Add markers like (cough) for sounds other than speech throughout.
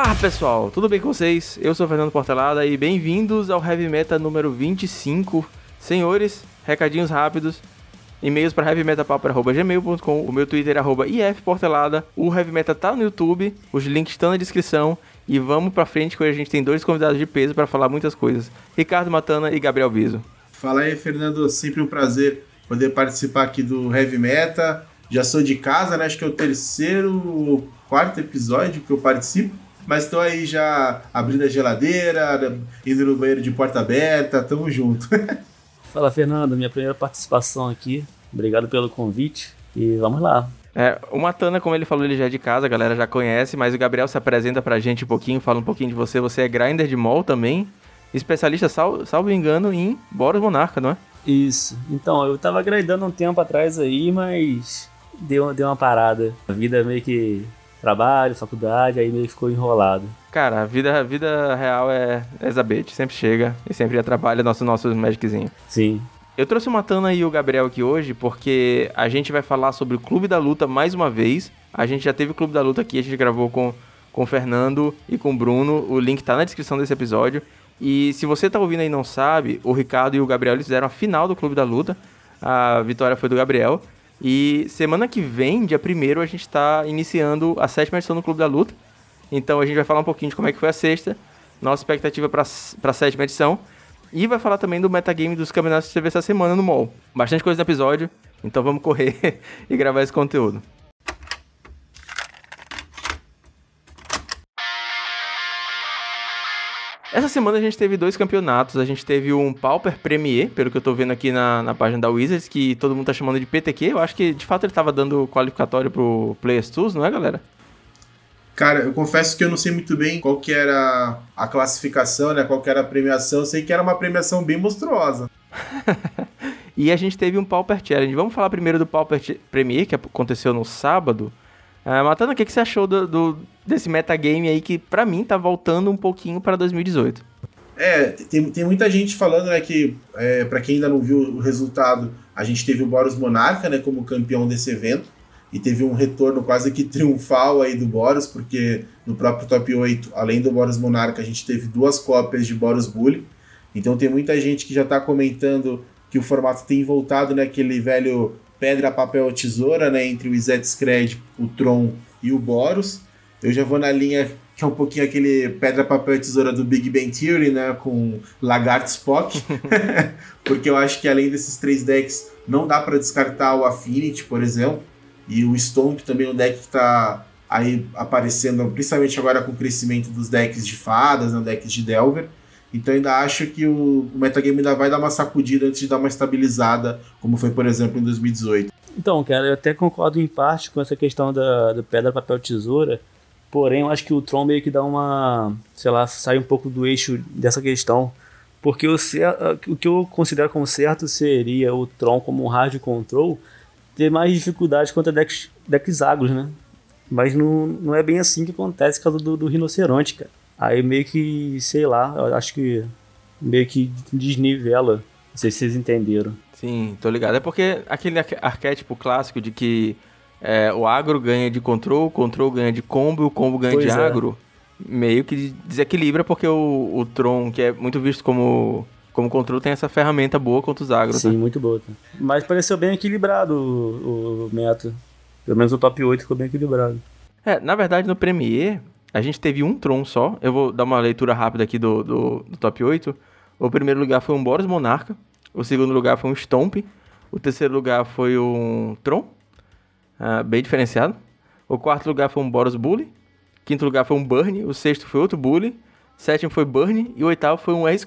Olá pessoal, tudo bem com vocês? Eu sou Fernando Portelada e bem-vindos ao Heavy Meta número 25. Senhores, recadinhos rápidos. E-mails para heavymetapauper.gmail.com, o meu Twitter é ifportelada, o Heavy Meta tá no YouTube, os links estão na descrição e vamos pra frente que hoje a gente tem dois convidados de peso para falar muitas coisas, Ricardo Matana e Gabriel Viso. Fala aí, Fernando, sempre um prazer poder participar aqui do Heavy Meta. Já sou de casa, né? Acho que é o terceiro, quarto episódio que eu participo. Mas estou aí já abrindo a geladeira, indo no banheiro de porta aberta, tamo junto. (laughs) Fala, Fernando, minha primeira participação aqui. Obrigado pelo convite e vamos lá. É, o Matana, como ele falou, ele já é de casa, a galera já conhece, mas o Gabriel se apresenta pra gente um pouquinho, fala um pouquinho de você. Você é grinder de mall também, especialista, sal, salvo engano, em Boros Monarca, não é? Isso. Então, eu tava grindando um tempo atrás aí, mas deu, deu uma parada. A vida meio que trabalho, faculdade, aí meio que ficou enrolado. Cara, a vida, a vida real é, é Zabete, sempre chega e sempre trabalha nosso, nosso Magiczinho. Sim. Eu trouxe o Matana e o Gabriel aqui hoje porque a gente vai falar sobre o Clube da Luta mais uma vez. A gente já teve o Clube da Luta aqui, a gente gravou com, com o Fernando e com o Bruno. O link tá na descrição desse episódio. E se você tá ouvindo aí e não sabe, o Ricardo e o Gabriel eles fizeram a final do Clube da Luta. A vitória foi do Gabriel. E semana que vem, dia 1 a gente está iniciando a sétima edição do Clube da Luta. Então a gente vai falar um pouquinho de como é que foi a sexta, nossa expectativa para a sétima edição. E vai falar também do metagame dos campeonatos que teve essa semana no mall. Bastante coisa no episódio, então vamos correr (laughs) e gravar esse conteúdo. Essa semana a gente teve dois campeonatos. A gente teve um Pauper Premier, pelo que eu tô vendo aqui na, na página da Wizards, que todo mundo tá chamando de PTQ. Eu acho que de fato ele tava dando qualificatório pro Players Tools, não é, galera? Cara, eu confesso que eu não sei muito bem qual que era a classificação, né? Qual que era a premiação. Eu sei que era uma premiação bem monstruosa. (laughs) e a gente teve um Pauper Challenge. Vamos falar primeiro do Pauper Premier, que aconteceu no sábado. Uh, Matana, o que, que você achou do, do, desse metagame aí que, para mim, tá voltando um pouquinho para 2018? É, tem, tem muita gente falando, né, que, é, para quem ainda não viu o resultado, a gente teve o Boros Monarca, né, como campeão desse evento, e teve um retorno quase que triunfal aí do Boros, porque no próprio top 8, além do Boros Monarca, a gente teve duas cópias de Boros Bully, então tem muita gente que já tá comentando que o formato tem voltado naquele velho pedra, papel, tesoura, né, entre o Izet Scred, o Tron e o Boros. Eu já vou na linha que é um pouquinho aquele pedra, papel tesoura do Big Bang Theory, né, com Lagarto Spock, (laughs) (laughs) porque eu acho que além desses três decks não dá para descartar o Affinity, por exemplo, e o Stomp também é um deck que está aí aparecendo, principalmente agora com o crescimento dos decks de fadas, né, decks de Delver. Então ainda acho que o, o metagame ainda vai dar uma sacudida antes de dar uma estabilizada, como foi, por exemplo, em 2018. Então, cara, eu até concordo em parte com essa questão da, pedra, papel, tesoura. Porém, eu acho que o Tron meio que dá uma. sei lá, sai um pouco do eixo dessa questão. Porque o, o que eu considero como certo seria o Tron como um hard control ter mais dificuldade contra decks, decks agros, né? Mas não, não é bem assim que acontece causa do, do rinoceronte, cara. Aí meio que, sei lá, acho que meio que desnivela. Não sei se vocês entenderam. Sim, tô ligado. É porque aquele arquétipo clássico de que é, o agro ganha de control, o control ganha de combo e o combo ganha pois de é. agro, meio que desequilibra porque o, o Tron, que é muito visto como como controle tem essa ferramenta boa contra os agros. Sim, tá? muito boa. Tá? Mas pareceu bem equilibrado o, o meta. Pelo menos o top 8 ficou bem equilibrado. É, na verdade no Premier a gente teve um Tron só. Eu vou dar uma leitura rápida aqui do, do, do top 8. O primeiro lugar foi um Boros Monarca. O segundo lugar foi um Stomp. O terceiro lugar foi um Tron. Uh, bem diferenciado. O quarto lugar foi um Boros Bully. Quinto lugar foi um Burn. O sexto foi outro Bully. Sétimo foi Burn. E o oitavo foi um Ace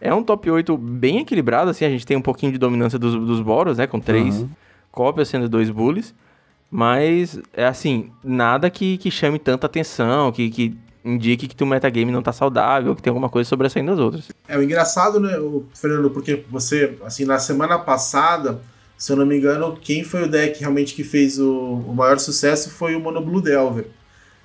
É um top 8 bem equilibrado, assim. A gente tem um pouquinho de dominância dos, dos Boros, né? Com três uhum. cópias, sendo dois Bullies. Mas, é assim, nada que, que chame tanta atenção, que, que indique que o metagame não tá saudável, que tem alguma coisa sobressaindo das outras. É o engraçado, né, Fernando, porque você, assim, na semana passada, se eu não me engano, quem foi o deck realmente que fez o, o maior sucesso foi o Mono Blue Delver.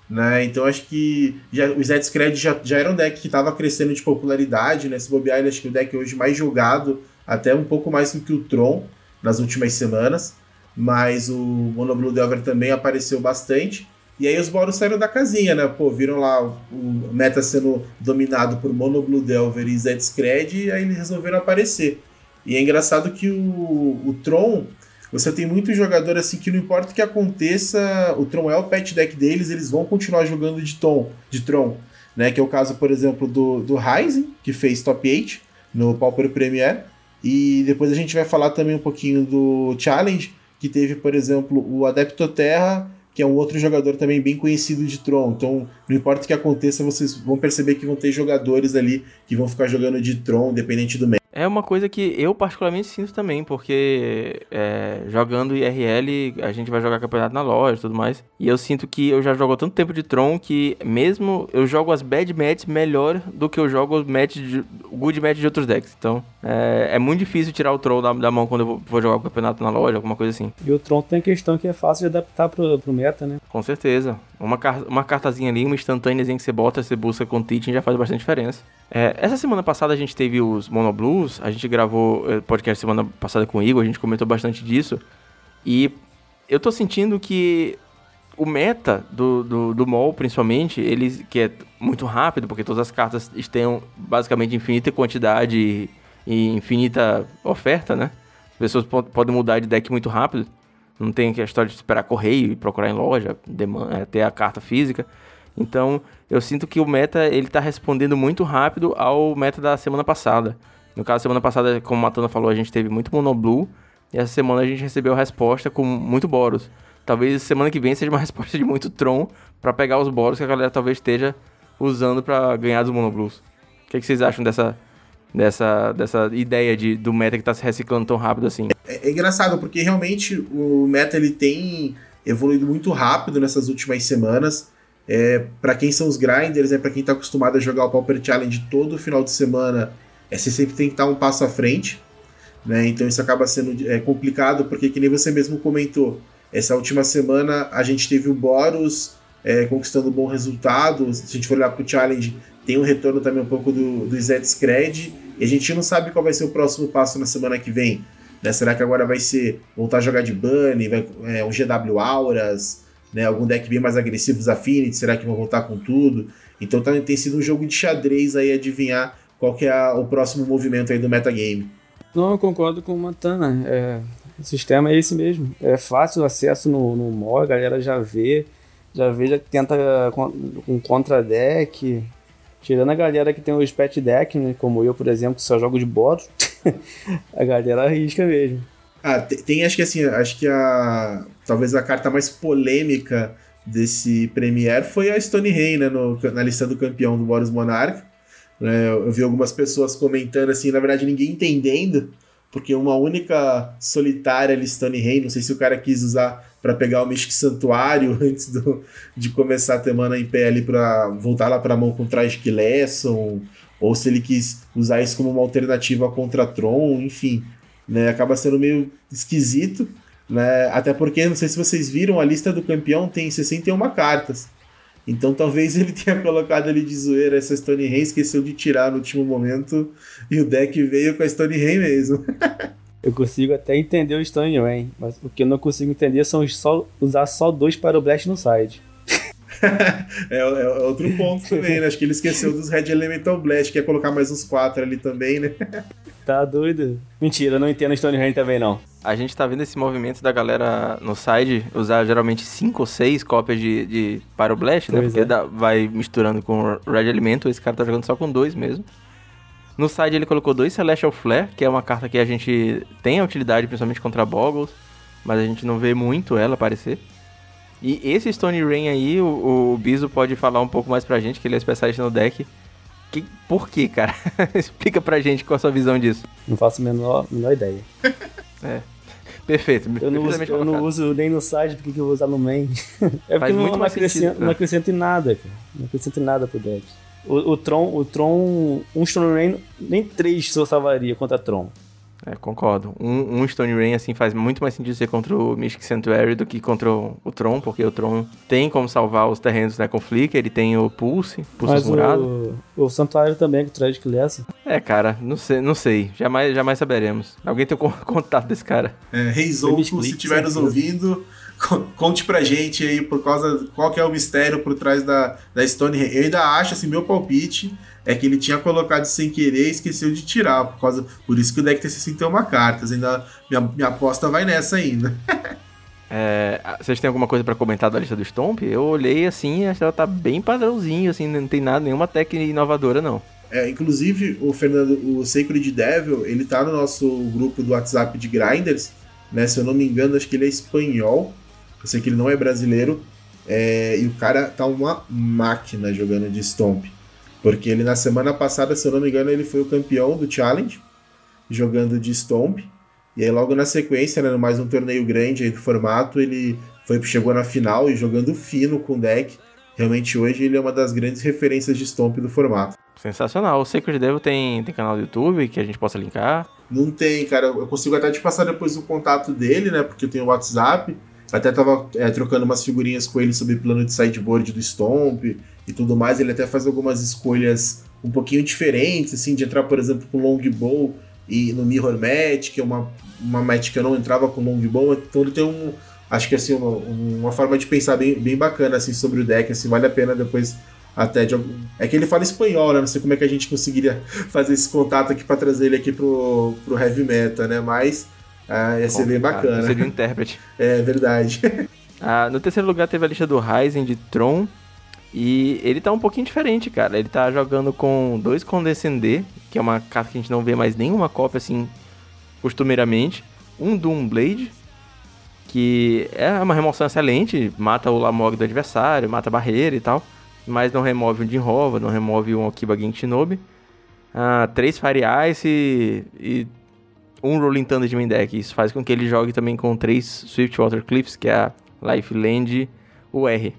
Né? Então acho que já, o Zed Scred já, já era um deck que estava crescendo de popularidade, né? Se bobear, ele acho que é o deck hoje mais jogado, até um pouco mais do que o Tron nas últimas semanas mas o Mono Blue Delver também apareceu bastante. E aí os Boros saíram da casinha, né? Pô, viram lá o meta sendo dominado por Mono Blue Delver e Zed Scred, e aí eles resolveram aparecer. E é engraçado que o, o Tron, você tem muito jogador assim que não importa o que aconteça, o Tron é o pet deck deles, eles vão continuar jogando de Tom, de Tron, né? Que é o caso, por exemplo, do, do Ryzen, que fez top 8 no Pauper Premier. E depois a gente vai falar também um pouquinho do Challenge, que teve, por exemplo, o Adepto Terra que é um outro jogador também bem conhecido de Tron. Então, não importa o que aconteça, vocês vão perceber que vão ter jogadores ali que vão ficar jogando de Tron, independente do meio. É uma coisa que eu particularmente sinto também, porque é, jogando IRL, a gente vai jogar campeonato na loja e tudo mais. E eu sinto que eu já jogo há tanto tempo de Tron que mesmo eu jogo as bad matches melhor do que eu jogo os match de, good match de outros decks. Então é, é muito difícil tirar o Tron da, da, mão quando eu vou, vou jogar o campeonato na loja, alguma coisa assim. E o Tron tem a questão que é fácil de adaptar pro, pro meta, né? Com certeza. Uma, uma cartazinha ali, uma instantânea que você bota, você busca com teaching já faz bastante diferença. É, essa semana passada a gente teve os Mono Blues, a gente gravou é, podcast semana passada com o Igor, a gente comentou bastante disso. E eu tô sentindo que o meta do, do, do principalmente, ele que é muito rápido, porque todas as cartas têm basicamente infinita quantidade e infinita oferta, né? As pessoas podem mudar de deck muito rápido. Não tem a história de esperar correio e procurar em loja, é, ter a carta física. Então, eu sinto que o meta ele tá respondendo muito rápido ao meta da semana passada. No caso, semana passada, como o Matana falou, a gente teve muito Monoblue. E essa semana a gente recebeu a resposta com muito Boros. Talvez semana que vem seja uma (laughs) resposta de muito Tron para pegar os Boros que a galera talvez esteja usando para ganhar dos Monoblues. O que, que, vocês acham dessa, dessa, dessa ideia de, do meta que está se reciclando tão rápido assim? É, é, engraçado, porque realmente o meta ele tem evoluído muito rápido nessas últimas semanas. É, para quem são os grinders, é para quem está acostumado a jogar o Pauper Challenge todo final de semana, é, você sempre tem que estar um passo à frente. Né? Então isso acaba sendo é, complicado, porque que nem você mesmo comentou, essa última semana a gente teve o Boros é, conquistando um bom resultado. Se a gente for olhar para o Challenge, tem um retorno também um pouco do, do Zed Scred, e a gente não sabe qual vai ser o próximo passo na semana que vem. Né? Será que agora vai ser voltar a jogar de Bunny, vai, é, um GW Auras, né? Algum deck bem mais agressivo, os será que vão voltar com tudo? Então tá, tem sido um jogo de xadrez aí adivinhar qual que é o próximo movimento aí do metagame. Não, eu concordo com o Matana. É, o sistema é esse mesmo. É fácil o acesso no, no mall, a galera já vê, já vê, já tenta com, com contra-deck. Tirando a galera que tem os pet deck, né? Como eu, por exemplo, que só jogo de boros, (laughs) a galera arrisca mesmo. Ah, tem, tem, acho que assim, acho que a talvez a carta mais polêmica desse Premier foi a Stone Rain, né, no, na lista do campeão do Boros Monarch. Né, eu vi algumas pessoas comentando assim, na verdade ninguém entendendo, porque uma única solitária ali, Rain, não sei se o cara quis usar para pegar o Mystic Santuário (laughs) antes do, de começar a semana em pé ali para voltar lá para a mão com Tragic Lesson, ou se ele quis usar isso como uma alternativa contra Tron, enfim né? Acaba sendo meio esquisito, né? Até porque, não sei se vocês viram, a lista do campeão tem 61 cartas. Então talvez ele tenha colocado ali de zoeira essa Stone Rain, esqueceu de tirar no último momento e o deck veio com a Stone Rain mesmo. (laughs) eu consigo até entender o Stone Rain, mas o que eu não consigo entender são só, usar só dois para o Blast no side. (laughs) é, é, é, outro ponto também, né? Acho que ele esqueceu dos Red Elemental Blast, quer colocar mais uns quatro ali também, né? (laughs) Tá doido? Mentira, eu não entendo Stonehenge também não. A gente tá vendo esse movimento da galera no side usar geralmente 5 ou 6 cópias de, de Pyroblast, né? Porque é. dá, vai misturando com Red Elemental, esse cara tá jogando só com dois mesmo. No side ele colocou dois Celestial Flare, que é uma carta que a gente tem a utilidade principalmente contra Boggles, mas a gente não vê muito ela aparecer. E esse Stone Rain aí, o, o Biso pode falar um pouco mais pra gente, que ele é especialista no deck. Que, por quê, cara? (laughs) Explica pra gente qual a sua visão disso. Não faço a menor, menor ideia. é. Perfeito. Eu não, uso, eu não uso nem no site, porque que eu vou usar no main? (laughs) é porque não, não, acrescenta, não acrescenta em nada, cara. Não acrescenta em nada pro deck. O, o Tron, o Tron, um Stone Rain, nem três eu salvaria contra Tron. É, concordo. Um, um, Stone Rain, assim, faz muito mais sentido ser contra o Mystic Sanctuary do que contra o, Tron, porque o Tron tem como salvar os terrenos né, com Flicker, ele tem o Pulse, Pulse Mas o, o Santuário também, que traz que Lessa. É, cara, não sei, não sei. Jamais, jamais saberemos. Alguém tem o (laughs) contato desse cara. É, Reizou, se estiver nos ouvindo, conte pra gente aí por causa qual que é o mistério por trás da, da Stone. Eu ainda acho, assim, meu palpite é que ele tinha colocado sem querer e esqueceu de tirar, por causa por isso que o deck tem 61 cartas. Ainda minha, minha aposta vai nessa ainda. (laughs) É, vocês têm alguma coisa para comentar da lista do Stomp? Eu olhei assim, acho que ela tá bem padrãozinho, assim, não tem nada, nenhuma técnica inovadora, não. É, inclusive, o Fernando, o Sacred Devil, ele tá no nosso grupo do WhatsApp de Grinders, né? Se eu não me engano, acho que ele é espanhol. Eu sei que ele não é brasileiro. É, e o cara tá uma máquina jogando de Stomp. Porque ele na semana passada, se eu não me engano, ele foi o campeão do Challenge, jogando de Stomp. E aí logo na sequência, né, mais um torneio grande aí do formato, ele foi, chegou na final e jogando fino com o deck. Realmente hoje ele é uma das grandes referências de Stomp do formato. Sensacional. O Sacred Devil tem, tem canal do YouTube que a gente possa linkar? Não tem, cara. Eu consigo até te passar depois o contato dele, né? Porque eu tenho o WhatsApp. Até tava é, trocando umas figurinhas com ele sobre plano de sideboard do Stomp e tudo mais. Ele até faz algumas escolhas um pouquinho diferentes, assim, de entrar, por exemplo, com Longbow e no Mirror Match, que é uma, uma match que eu não entrava com Longbow. Então ele tem um. Acho que assim, uma, uma forma de pensar bem, bem bacana assim, sobre o deck. Assim, vale a pena depois até de algum... É que ele fala espanhol, né? Não sei como é que a gente conseguiria (laughs) fazer esse contato aqui para trazer ele aqui pro, pro heavy metal, né? Mas ah, ia ser bem bacana. Seria um intérprete. (laughs) é verdade. (laughs) ah, no terceiro lugar teve a lista do Ryzen de Tron. E ele tá um pouquinho diferente, cara. Ele tá jogando com dois Condescender, que é uma carta que a gente não vê mais nenhuma cópia assim costumeiramente. Um Doom Blade, que é uma remoção excelente, mata o Lamog do adversário, mata a barreira e tal mas não remove um Jinrova, não remove um Okiba Genshinobi. Ah, três Fire Ice e, e um Rolling Thunder de main deck. Isso faz com que ele jogue também com três Swiftwater Cliffs, que é a Lifeland UR.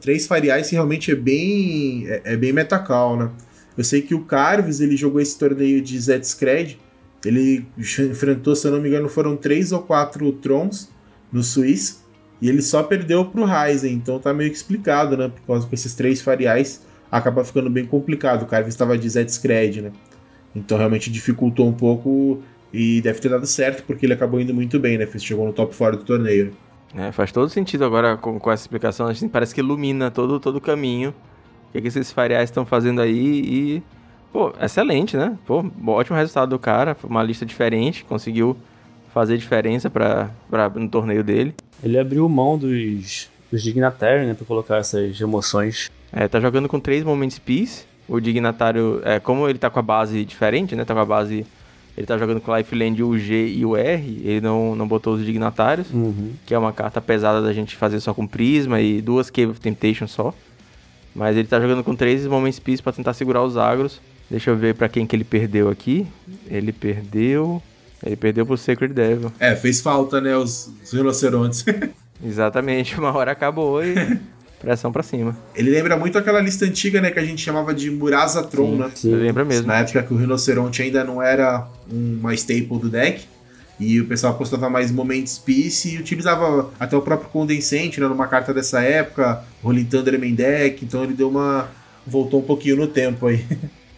Três Fire Ice realmente é bem, é, é bem metacal, né? Eu sei que o Carves, ele jogou esse torneio de Zed-Scred, ele enfrentou, se eu não me engano, foram três ou quatro Trons no Suíça, e ele só perdeu pro Ryzen, então tá meio que explicado, né? Por causa com esses três fariais, acaba ficando bem complicado. O cara estava de Z-Scred, né? Então realmente dificultou um pouco e deve ter dado certo, porque ele acabou indo muito bem, né? Chegou no top fora do torneio. É, faz todo sentido agora com, com essa explicação. A gente parece que ilumina todo, todo o caminho. O que, é que esses fariais estão fazendo aí e. Pô, excelente, né? Pô, ótimo resultado do cara. Foi uma lista diferente, conseguiu fazer diferença pra, pra, no torneio dele. Ele abriu mão dos, dos dignatários, né, pra colocar essas emoções. É, tá jogando com três Moments Peace. O dignatário, é, como ele tá com a base diferente, né, tá com a base... Ele tá jogando com Lifeland o G e o R, ele não, não botou os dignatários, uhum. que é uma carta pesada da gente fazer só com Prisma e duas Cave of Temptation só. Mas ele tá jogando com três Moments Peace pra tentar segurar os agros. Deixa eu ver para quem que ele perdeu aqui. Ele perdeu... Ele perdeu pro Sacred Devil. É, fez falta, né, os, os rinocerontes. (laughs) Exatamente, (laughs) uma hora acabou e (laughs) pressão pra cima. Ele lembra muito aquela lista antiga, né, que a gente chamava de Murasa Tron, sim, né? Sim, lembra mesmo. Na época que o rinoceronte ainda não era uma staple do deck. E o pessoal apostava mais Moments Peace e utilizava até o próprio Condensente, né, numa carta dessa época, Rolling Thunder Main Deck, então ele deu uma... voltou um pouquinho no tempo aí.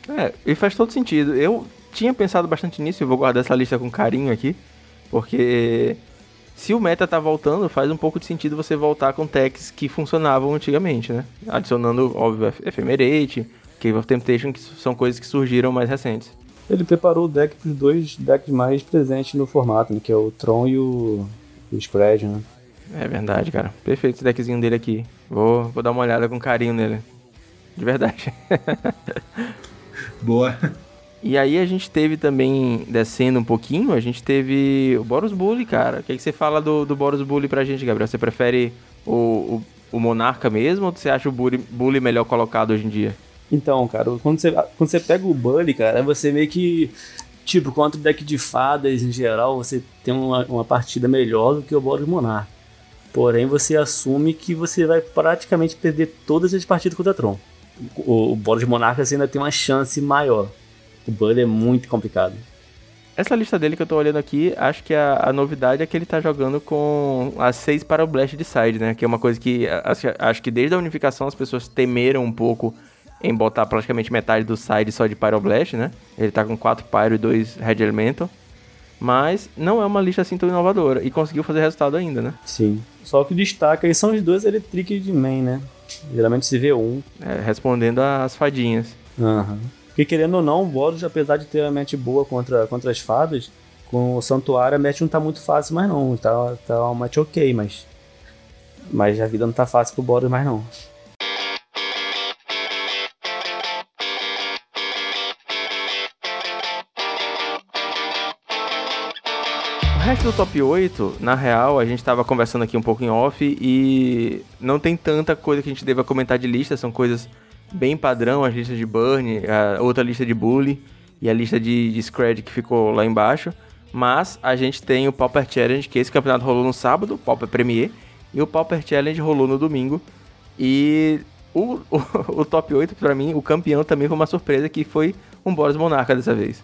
É, e faz todo sentido. Eu tinha pensado bastante nisso e vou guardar essa lista com carinho aqui, porque se o meta tá voltando, faz um pouco de sentido você voltar com techs que funcionavam antigamente, né? Adicionando, óbvio, Ephemerate, Cave of Temptation, que são coisas que surgiram mais recentes. Ele preparou o deck para os dois decks mais presentes no formato, né? Que é o Tron e o, o Spread, né? É verdade, cara. Perfeito esse deckzinho dele aqui. Vou, vou dar uma olhada com carinho nele. De verdade. (laughs) Boa. E aí a gente teve também, descendo um pouquinho, a gente teve o Boros Bully, cara. O que, é que você fala do, do Boros Bully pra gente, Gabriel? Você prefere o, o, o Monarca mesmo ou você acha o Bully, Bully melhor colocado hoje em dia? Então, cara, quando você, quando você pega o Bully, cara, você meio que. Tipo, contra o deck de fadas em geral, você tem uma, uma partida melhor do que o Boros Monarca. Porém, você assume que você vai praticamente perder todas as partidas contra Tron. O, o Boros Monarca ainda tem uma chance maior. O Bud é muito complicado. Essa lista dele que eu tô olhando aqui, acho que a, a novidade é que ele tá jogando com as seis para o Blast de side, né? Que é uma coisa que acho, acho que desde a unificação as pessoas temeram um pouco em botar praticamente metade do side só de Pyroblast, né? Ele tá com 4 Pyro e 2 Red Elemental. Mas não é uma lista assim tão inovadora. E conseguiu fazer resultado ainda, né? Sim. Só que destaca aí são os dois Electric de main, né? Geralmente se vê um. É, respondendo às fadinhas. Aham. Porque querendo ou não, o Boros, apesar de ter uma match boa contra, contra as fadas, com o Santuário a match não tá muito fácil mais não. Tá, tá uma match ok, mas. Mas a vida não tá fácil pro Boros mais não. O resto do top 8, na real, a gente tava conversando aqui um pouco em off e não tem tanta coisa que a gente deva comentar de lista, são coisas bem padrão, as listas de Burn, a outra lista de Bully e a lista de, de Scred que ficou lá embaixo. Mas a gente tem o Pauper Challenge, que esse campeonato rolou no sábado, o Pauper Premier, e o Pauper Challenge rolou no domingo. E o, o, (laughs) o top 8, pra mim, o campeão também foi uma surpresa, que foi um Boris Monarca dessa vez.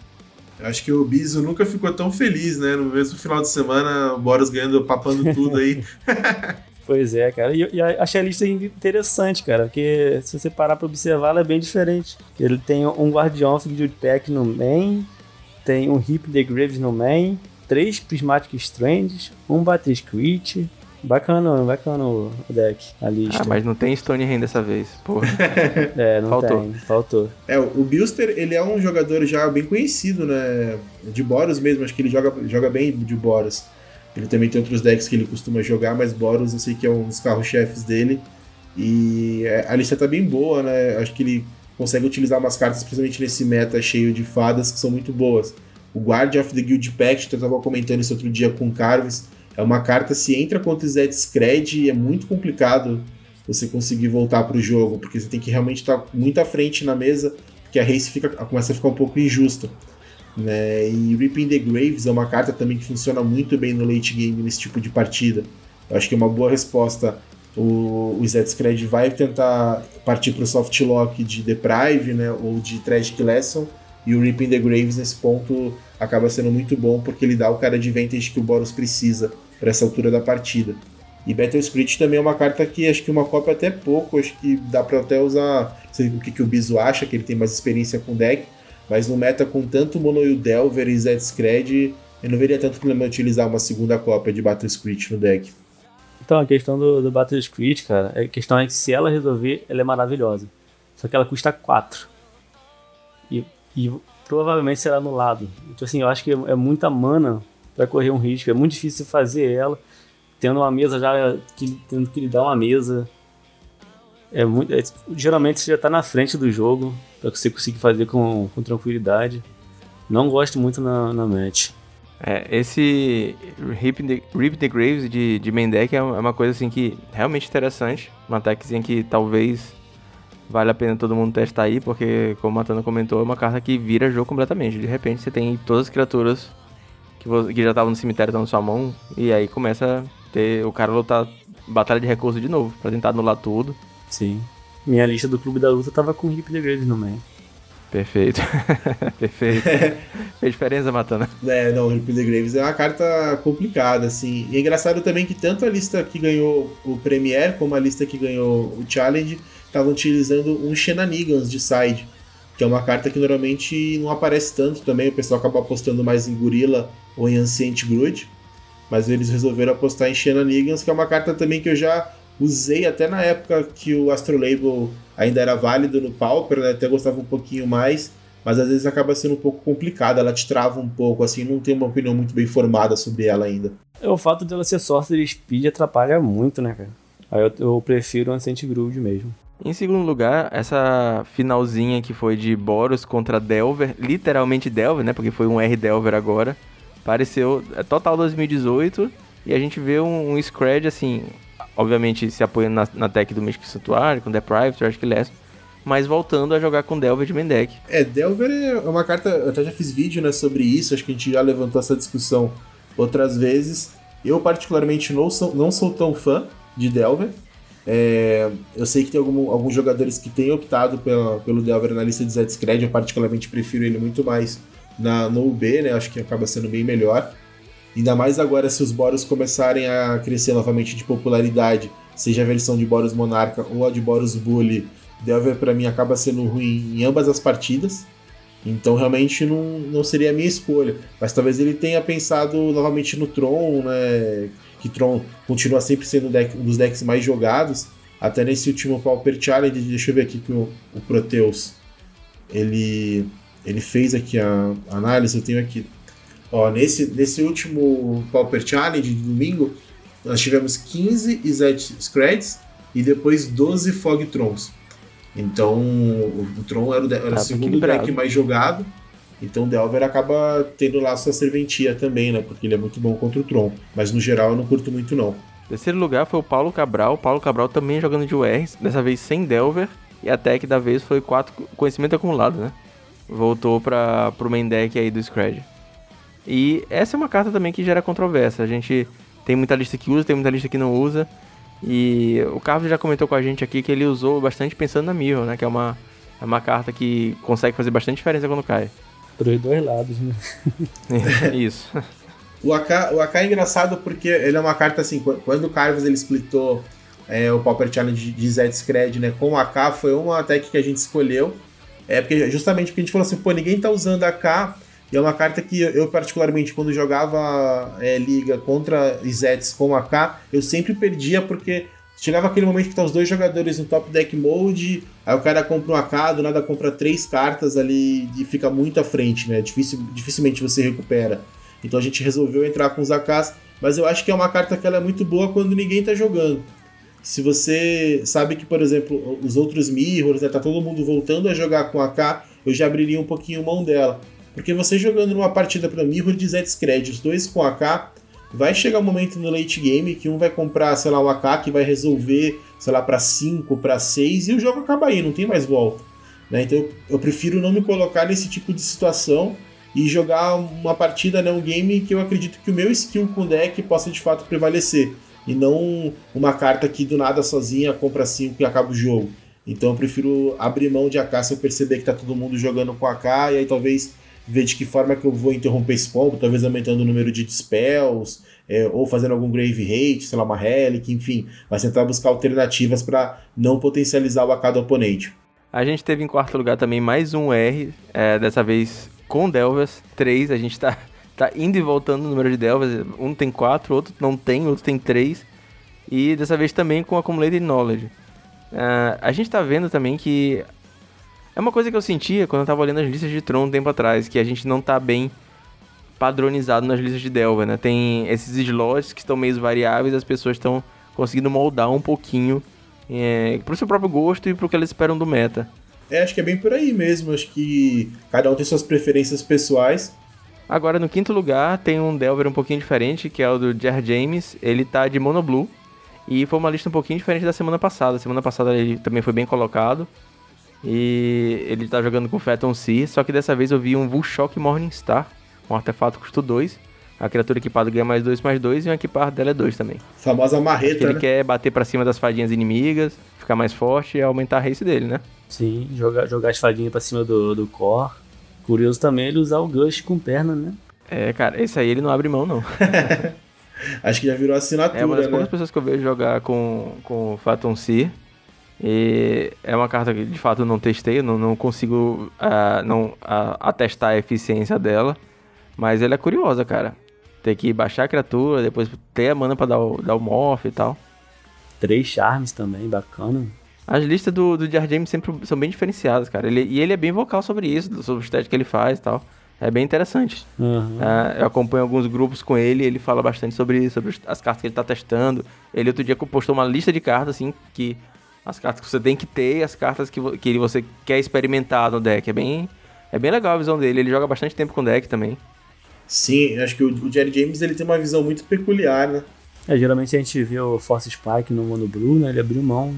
Eu acho que o Biso nunca ficou tão feliz, né? No mesmo final de semana, o Boris ganhando, papando tudo aí. (laughs) Pois é, cara. E, e achei a lista interessante, cara, porque se você parar pra observar, ela é bem diferente. Ele tem um Guardião Guild Pack no main, tem um Hip the Graves no main, três Prismatic Strands, um Battle Crit. Bacana, bacana o deck, a lista. Ah, mas não tem Stonehenge dessa vez, porra. (laughs) É, não Faltou. tem, faltou. É, o Bilster, ele é um jogador já bem conhecido, né? De Boros mesmo, acho que ele joga, joga bem de Boros. Ele também tem outros decks que ele costuma jogar, mas Boros eu sei que é um dos carros-chefes dele. E é, a lista tá bem boa, né? Acho que ele consegue utilizar umas cartas, principalmente nesse meta cheio de fadas, que são muito boas. O Guardian of the Guild Pact, eu tava comentando isso outro dia com o Carves, é uma carta, se entra contra o Zed Scred, é muito complicado você conseguir voltar pro jogo, porque você tem que realmente estar muito à frente na mesa, porque a race fica, começa a ficar um pouco injusta. Né? E Reaping the Graves é uma carta também que funciona muito bem no late game nesse tipo de partida. Eu acho que é uma boa resposta. O, o Zed vai tentar partir para o soft lock de Deprive né? ou de Tragic Lesson, e o Reaping the Graves nesse ponto acaba sendo muito bom porque ele dá o cara de vantage que o Boros precisa para essa altura da partida. E Battle Spirit também é uma carta que acho que uma cópia até pouco, acho que dá para até usar, não sei o que, que o Bizo acha, que ele tem mais experiência com deck, mas no meta com tanto Monoil Delver e Zed Scred, eu não veria tanto problema em utilizar uma segunda cópia de Battle Spirit no deck. Então, a questão do, do Battle Script, cara, a questão é que se ela resolver, ela é maravilhosa. Só que ela custa 4. E, e provavelmente será anulado. Então, assim, eu acho que é, é muita mana para correr um risco. É muito difícil fazer ela, tendo uma mesa já, que, tendo que lidar uma mesa. É muito, é, geralmente você já tá na frente do jogo, para você conseguir fazer com, com tranquilidade. Não gosto muito na, na match. É, esse Rip the, Rip the Graves de, de main deck é uma coisa assim que realmente interessante. Uma techzinha que talvez vale a pena todo mundo testar aí, porque como a Matana comentou, é uma carta que vira jogo completamente. De repente você tem todas as criaturas que, que já estavam no cemitério estão na sua mão, e aí começa a ter o cara lutar batalha de recurso de novo, pra tentar anular tudo. Sim. Minha lista do Clube da Luta tava com Rip the Graves no meio. Perfeito. (laughs) Perfeito. (laughs) Fez diferença, Matana. É, não, o Rip the Graves é uma carta complicada, assim. E é engraçado também que tanto a lista que ganhou o Premier como a lista que ganhou o Challenge estavam utilizando um Shenanigans de side, que é uma carta que normalmente não aparece tanto também, o pessoal acaba apostando mais em Gorilla ou em Ancient Groot, mas eles resolveram apostar em Shenanigans, que é uma carta também que eu já usei até na época que o Astrolabel ainda era válido no Pauper, né? até gostava um pouquinho mais, mas às vezes acaba sendo um pouco complicada, ela te trava um pouco, assim, não tem uma opinião muito bem formada sobre ela ainda. É, o fato dela ser Sorcerer Speed atrapalha muito, né, cara? Aí eu, eu prefiro o Ancient Groove mesmo. Em segundo lugar, essa finalzinha que foi de Boros contra Delver, literalmente Delver, né? Porque foi um R Delver agora. Pareceu é total 2018 e a gente vê um, um Scred assim, obviamente se apoiando na, na tech do Mystic Santuário, com Deprive, Tragic Lesson, mas voltando a jogar com Delver de main deck. É, Delver é uma carta, eu até já fiz vídeo né, sobre isso, acho que a gente já levantou essa discussão outras vezes. Eu particularmente não sou, não sou tão fã de Delver, é, eu sei que tem algum, alguns jogadores que têm optado pela, pelo Delver na lista de Zed eu particularmente prefiro ele muito mais na, no UB, né? Acho que acaba sendo bem melhor. Ainda mais agora se os Boros começarem a crescer novamente de popularidade, seja a versão de Boros Monarca ou a de Boros Bully, Delver para mim acaba sendo ruim em ambas as partidas. Então realmente não, não seria a minha escolha. Mas talvez ele tenha pensado novamente no Tron, né? Que Tron continua sempre sendo deck, um dos decks mais jogados. Até nesse último Pauper Challenge, deixa eu ver aqui que o, o Proteus ele, ele fez aqui a análise, eu tenho aqui. Ó, nesse, nesse último Pauper Challenge de domingo, nós tivemos 15 Izet Screds e depois 12 Fog Trons. Então, o, o Tron era o, era o segundo deck mais jogado. Então, o Delver acaba tendo lá sua serventia também, né? Porque ele é muito bom contra o Tron. Mas no geral eu não curto muito, não. Terceiro lugar foi o Paulo Cabral. O Paulo Cabral também jogando de UR, dessa vez sem Delver. E a tech da vez foi 4 conhecimento acumulado, né? Voltou para pro main deck aí do Scred. E essa é uma carta também que gera controvérsia. A gente tem muita lista que usa, tem muita lista que não usa. E o Carlos já comentou com a gente aqui que ele usou bastante pensando na Mirror, né? Que é uma, é uma carta que consegue fazer bastante diferença quando cai. Para os dois lados, né? (laughs) Isso. O AK, o AK é engraçado porque ele é uma carta assim, quando o Carlos ele splitou é, o Pauper Challenge de Zed Scred né, com o AK, foi uma tech que a gente escolheu. É porque justamente porque a gente falou assim, pô, ninguém tá usando AK, e é uma carta que eu, particularmente, quando jogava é, liga contra Zeds com AK, eu sempre perdia porque chegava aquele momento que tá os dois jogadores no top deck mode, aí o cara compra um AK, do nada compra três cartas ali e fica muito à frente, né? Difícil, dificilmente você recupera. Então a gente resolveu entrar com os AKs, mas eu acho que é uma carta que ela é muito boa quando ninguém tá jogando. Se você sabe que, por exemplo, os outros mirrors, né, tá todo mundo voltando a jogar com AK, eu já abriria um pouquinho mão dela. Porque você jogando numa partida para Mirror de Zed os dois com AK, vai chegar um momento no late game que um vai comprar, sei lá, um AK que vai resolver, sei lá, para 5, para 6 e o jogo acaba aí, não tem mais volta. Né? Então eu prefiro não me colocar nesse tipo de situação e jogar uma partida, né, um game que eu acredito que o meu skill com o deck possa de fato prevalecer. E não uma carta que do nada sozinha compra 5 e acaba o jogo. Então eu prefiro abrir mão de AK se eu perceber que tá todo mundo jogando com AK e aí talvez ver de que forma que eu vou interromper esse combo, talvez aumentando o número de dispels, é, ou fazendo algum grave hate, sei lá, uma relic, enfim, mas tentar buscar alternativas para não potencializar o AK do oponente. A gente teve em quarto lugar também mais um R, é, dessa vez com Delvas, 3, a gente tá, tá indo e voltando o número de Delvas, um tem quatro, outro não tem, outro tem três, e dessa vez também com Accumulated Knowledge. Uh, a gente tá vendo também que é uma coisa que eu sentia quando eu tava olhando as listas de Tron um tempo atrás, que a gente não tá bem padronizado nas listas de Delva, né? Tem esses slots que estão meio variáveis, as pessoas estão conseguindo moldar um pouquinho é, pro seu próprio gosto e pro que elas esperam do meta. É, acho que é bem por aí mesmo. Acho que cada um tem suas preferências pessoais. Agora, no quinto lugar, tem um Delver um pouquinho diferente, que é o do Jer James. Ele tá de Mono Blue. E foi uma lista um pouquinho diferente da semana passada. Semana passada ele também foi bem colocado. E ele tá jogando com Phantom Sea, só que dessa vez eu vi um Vulshock Morningstar, um artefato custo 2. A criatura equipada ganha mais 2 mais 2 e o equipar dela é 2 também. Famosa marreta, Ele né? quer bater para cima das fadinhas inimigas, ficar mais forte e aumentar a race dele, né? Sim, jogar, jogar as fadinhas pra cima do, do core. Curioso também ele usar o Gush com perna, né? É, cara, esse aí ele não abre mão, não. (laughs) Acho que já virou assinatura, É uma das né? poucas pessoas que eu vejo jogar com, com o Phantom Sea. E é uma carta que de fato eu não testei, não, não consigo uh, não, uh, atestar a eficiência dela. Mas ela é curiosa, cara. Tem que baixar a criatura, depois ter a mana pra dar o, dar o morph e tal. Três charmes também, bacana. As listas do, do Jar James sempre são bem diferenciadas, cara. Ele, e ele é bem vocal sobre isso, sobre o stat que ele faz e tal. É bem interessante. Uhum. Uh, eu acompanho alguns grupos com ele, ele fala bastante sobre, sobre as cartas que ele tá testando. Ele outro dia postou uma lista de cartas, assim, que as cartas que você tem que ter e as cartas que, que você quer experimentar no deck. É bem, é bem legal a visão dele. Ele joga bastante tempo com o deck também. Sim, acho que o, o Jerry James ele tem uma visão muito peculiar, né? É, geralmente a gente vê o Force Spike no Mono Blue, né? Ele abriu mão.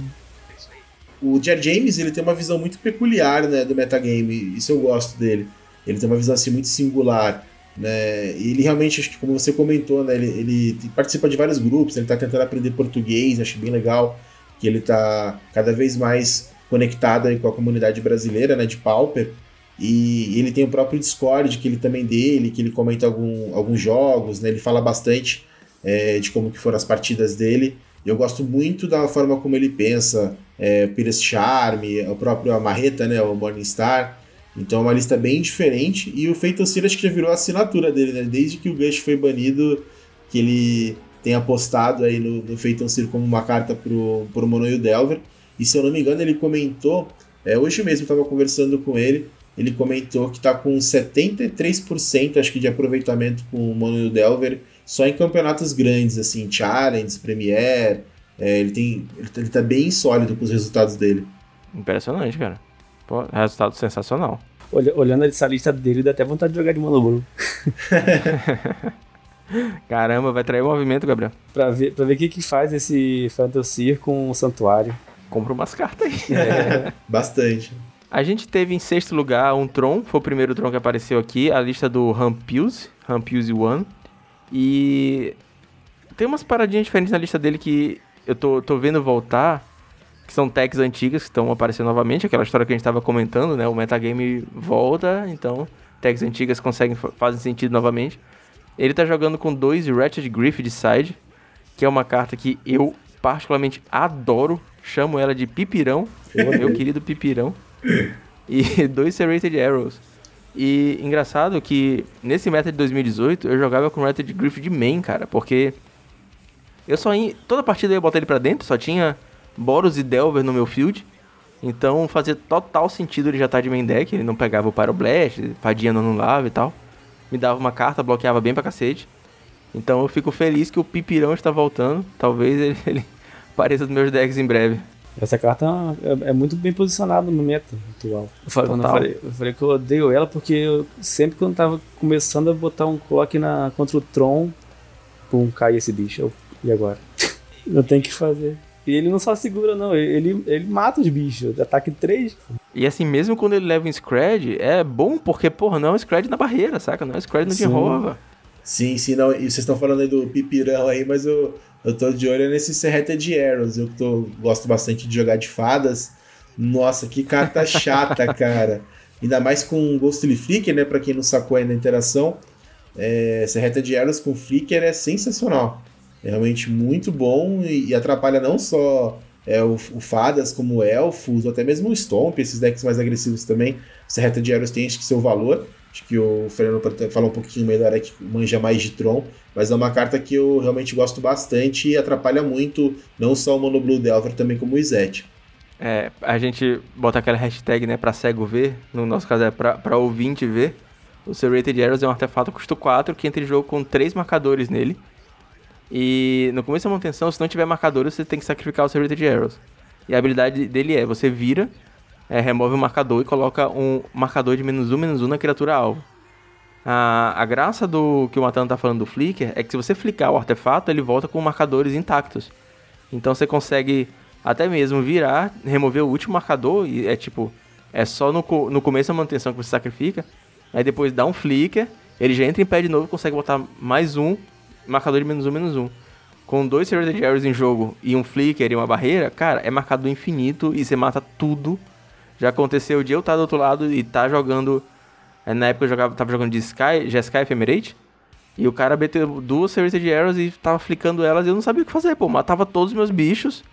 O Jerry James ele tem uma visão muito peculiar né, do metagame. Isso eu gosto dele. Ele tem uma visão assim muito singular. Né? E ele realmente, acho que como você comentou, né, ele, ele participa de vários grupos, ele está tentando aprender português, acho bem legal que ele está cada vez mais conectado com a comunidade brasileira, né, de Pauper, e ele tem o próprio Discord, que ele também dele, que ele comenta algum, alguns jogos, né, ele fala bastante é, de como que foram as partidas dele, eu gosto muito da forma como ele pensa, é, Pires Charme, o próprio Amarreta, né, o Morningstar, Então é uma lista bem diferente. E o Feitoceiro acho que já virou a assinatura dele, né? Desde que o Gush foi banido, que ele tem apostado aí no, no Feitoceiro como uma carta pro, pro Mono e o Delver. E se eu não me engano, ele comentou, é, hoje mesmo eu estava conversando com ele, ele comentou que está com 73% acho que de aproveitamento com o Mono e o Delver só em campeonatos grandes, assim, Challenge, Premier. É, ele, tem, ele, ele tá bem sólido com os resultados dele. Impressionante, cara. Pô, resultado sensacional. Olha, olhando essa lista dele, dá até vontade de jogar de Mono (laughs) Caramba, vai trair o movimento, Gabriel. Pra ver, pra ver o que, que faz esse Fantasy com o Santuário. Compra umas cartas aí. É, (laughs) bastante. A gente teve em sexto lugar um Tron, foi o primeiro Tron que apareceu aqui, a lista do Rampuse, Rampuse One. E tem umas paradinhas diferentes na lista dele que eu tô, tô vendo voltar, que são tags antigas que estão aparecendo novamente, aquela história que a gente estava comentando, né? O metagame volta, então tags antigas conseguem fazem sentido novamente. Ele tá jogando com dois Ratchet Griff de side, que é uma carta que eu particularmente adoro. Chamo ela de Pipirão, meu querido Pipirão. E (laughs) dois Serrated Arrows. E engraçado que nesse meta de 2018 eu jogava com Ratchet Griff de main, cara, porque eu só ia, toda partida eu ia botar ele pra dentro, só tinha Boros e Delver no meu field. Então fazia total sentido ele já estar tá de main deck, ele não pegava o Pyroblast, Fadinha não anulava e tal me dava uma carta, bloqueava bem pra cacete. Então eu fico feliz que o Pipirão está voltando. Talvez ele, (laughs) ele apareça nos meus decks em breve. Essa carta é, é muito bem posicionada no meta atual. Eu falei, eu falei, eu falei, que eu odeio ela porque eu, sempre quando tava começando a botar um clock na, contra o Tron, pum, cai esse bicho. Eu, e agora? (laughs) eu tenho que fazer. E ele não só segura, não, ele, ele mata os bichos. Ataque 3. E assim, mesmo quando ele leva um Scred, é bom porque, porra, não é um Scred na barreira, saca? Não é um Scred no Jehovah. Sim, sim, não. E vocês estão falando aí do Pipirão aí, mas eu, eu tô de olho nesse Serreta de Arrows. Eu tô, gosto bastante de jogar de fadas. Nossa, que carta (laughs) chata, cara. Ainda mais com Ghostly Flicker, né? Pra quem não sacou ainda a interação. É, Serreta de Arrows com Flicker é sensacional. É realmente muito bom e, e atrapalha não só é, o, o, Fadas, como o Elfos, ou até mesmo o Stomp, esses decks mais agressivos também. Essa reta de Eros tem acho que seu valor. Acho que o Fernando pode falar um pouquinho melhor aqui, manja mais de Tron, mas é uma carta que eu realmente gosto bastante e atrapalha muito, não só o Mono Blue Delver, também como o Izete. É, a gente bota aquela hashtag, né, pra cego ver, no nosso caso é pra, pra ouvinte ver. O seu Rated Arrows é um artefato custo 4 que entra em jogo com 3 marcadores nele. E no começo da manutenção, se não tiver marcadores, você tem que sacrificar o seu Arrows. E a habilidade dele é, você vira, é, remove o marcador e coloca um marcador de menos um, menos um na criatura alvo. A, a graça do que o Matan tá falando do Flicker é que se você flicar o artefato, ele volta com marcadores intactos. Então você consegue até mesmo virar, remover o último marcador, e é tipo, é só no, no começo da manutenção que você sacrifica, aí depois dá um Flicker, ele já entra em pé de novo, consegue botar mais um marcador de menos um, menos um. Com dois Serrated Arrows em jogo e um Flicker e uma barreira, cara, é marcador infinito e você mata tudo. Já aconteceu de eu estar do outro lado e estar tá jogando. É, na época eu jogava, tava jogando de Sky, de Sky Ephemerate. E o cara meteu duas Serrated Arrows e tava flicando elas e eu não sabia o que fazer, pô. Matava todos os meus bichos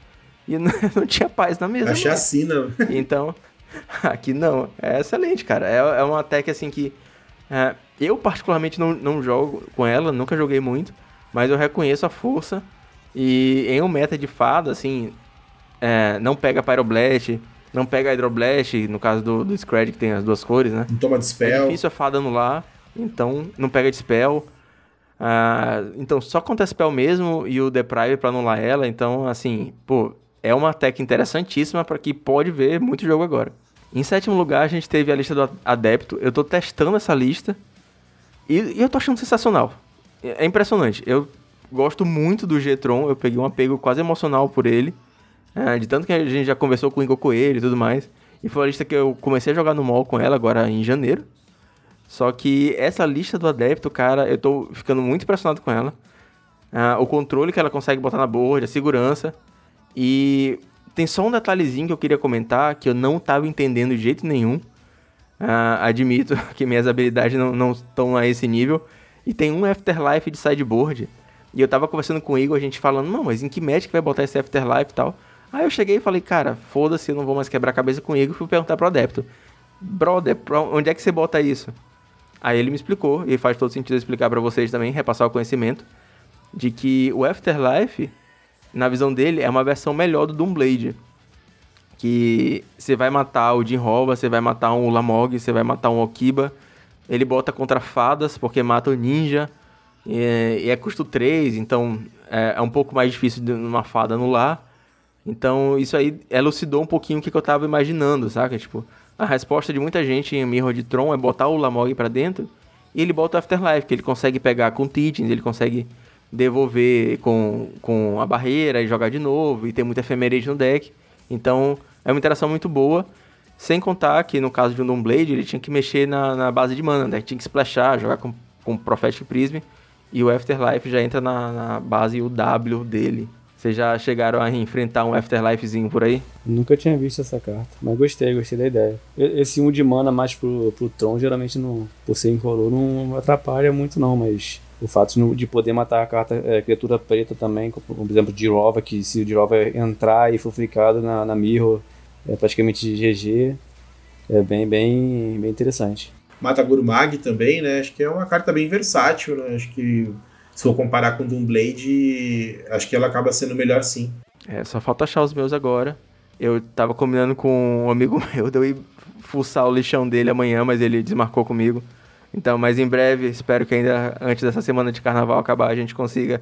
e (laughs) não, não tinha paz na mesa. A chacina. Então, (laughs) aqui não. É excelente, cara. É, é uma tech assim que. É, eu particularmente não, não jogo com ela, nunca joguei muito mas eu reconheço a força. E em um meta de fada, assim, é, não pega Pyroblast, não pega Hydroblast, no caso do, do Scred, que tem as duas cores, né? Não toma Dispel. É difícil a fada anular, então não pega Dispel. Ah, então só contra Spell mesmo e o Deprive para anular ela. Então, assim, pô, é uma tech interessantíssima para que pode ver muito jogo agora. Em sétimo lugar, a gente teve a lista do Adepto. Eu tô testando essa lista e, e eu tô achando sensacional é impressionante. Eu gosto muito do G-Tron, eu peguei um apego quase emocional por ele. É, de tanto que a gente já conversou com o Igor Coelho e tudo mais. E foi a lista que eu comecei a jogar no mall com ela agora em janeiro. Só que essa lista do adepto, cara, eu tô ficando muito impressionado com ela. Ah, o controle que ela consegue botar na board, a segurança. E tem só um detalhezinho que eu queria comentar que eu não tava entendendo de jeito nenhum. Ah, admito (laughs) que minhas habilidades não estão a esse nível. E tem um Afterlife de sideboard. E eu tava conversando com o Igor, a gente falando, não, mas em que Magic vai botar esse Afterlife e tal? Aí eu cheguei e falei, cara, foda-se, eu não vou mais quebrar a cabeça com o Igor, fui perguntar pro Adepto. brother, onde é que você bota isso? Aí ele me explicou, e faz todo sentido explicar para vocês também, repassar o conhecimento, de que o Afterlife, na visão dele, é uma versão melhor do Doomblade. Que você vai matar o Jin Hova, você vai matar um Lamog, você vai matar um Okiba. Ele bota contra fadas, porque mata o ninja. E é, e é custo 3, então é, é, um pouco mais difícil de uma fada anular. Então isso aí elucidou um pouquinho o que, que eu tava imaginando, saca? Tipo, a resposta de muita gente em Mirror de Tron é botar o Lamog para dentro e ele bota o Afterlife, que ele consegue pegar com Teachings, ele consegue devolver com, com a barreira e jogar de novo, e tem muita efemeride no deck. Então é uma interação muito boa. Sem contar que no caso de um Doomblade, ele tinha que mexer na, na base de mana, né? Tinha que splashar, jogar com, com Prophetic Prism. E o Afterlife já entra na, na base o W dele. Vocês já chegaram a enfrentar um Afterlifezinho por aí? Nunca tinha visto essa carta, mas gostei, gostei da ideia. Esse 1 um de mana mais pro, pro Tron, geralmente, não, por ser incolor, não atrapalha muito não, mas o fato de poder matar a carta é, criatura preta também, como por exemplo Dirova, que se o Dirova entrar e for fricado na, na Mirror, é praticamente GG, é bem, bem, bem interessante. Mata Gurmag também, né? Acho que é uma carta bem versátil, né? Acho que se for comparar com Doomblade, acho que ela acaba sendo melhor sim. É, só falta achar os meus agora. Eu tava combinando com um amigo (laughs) meu de eu ir fuçar o lixão dele amanhã, mas ele desmarcou comigo. Então, mas em breve, espero que ainda antes dessa semana de carnaval acabar, a gente consiga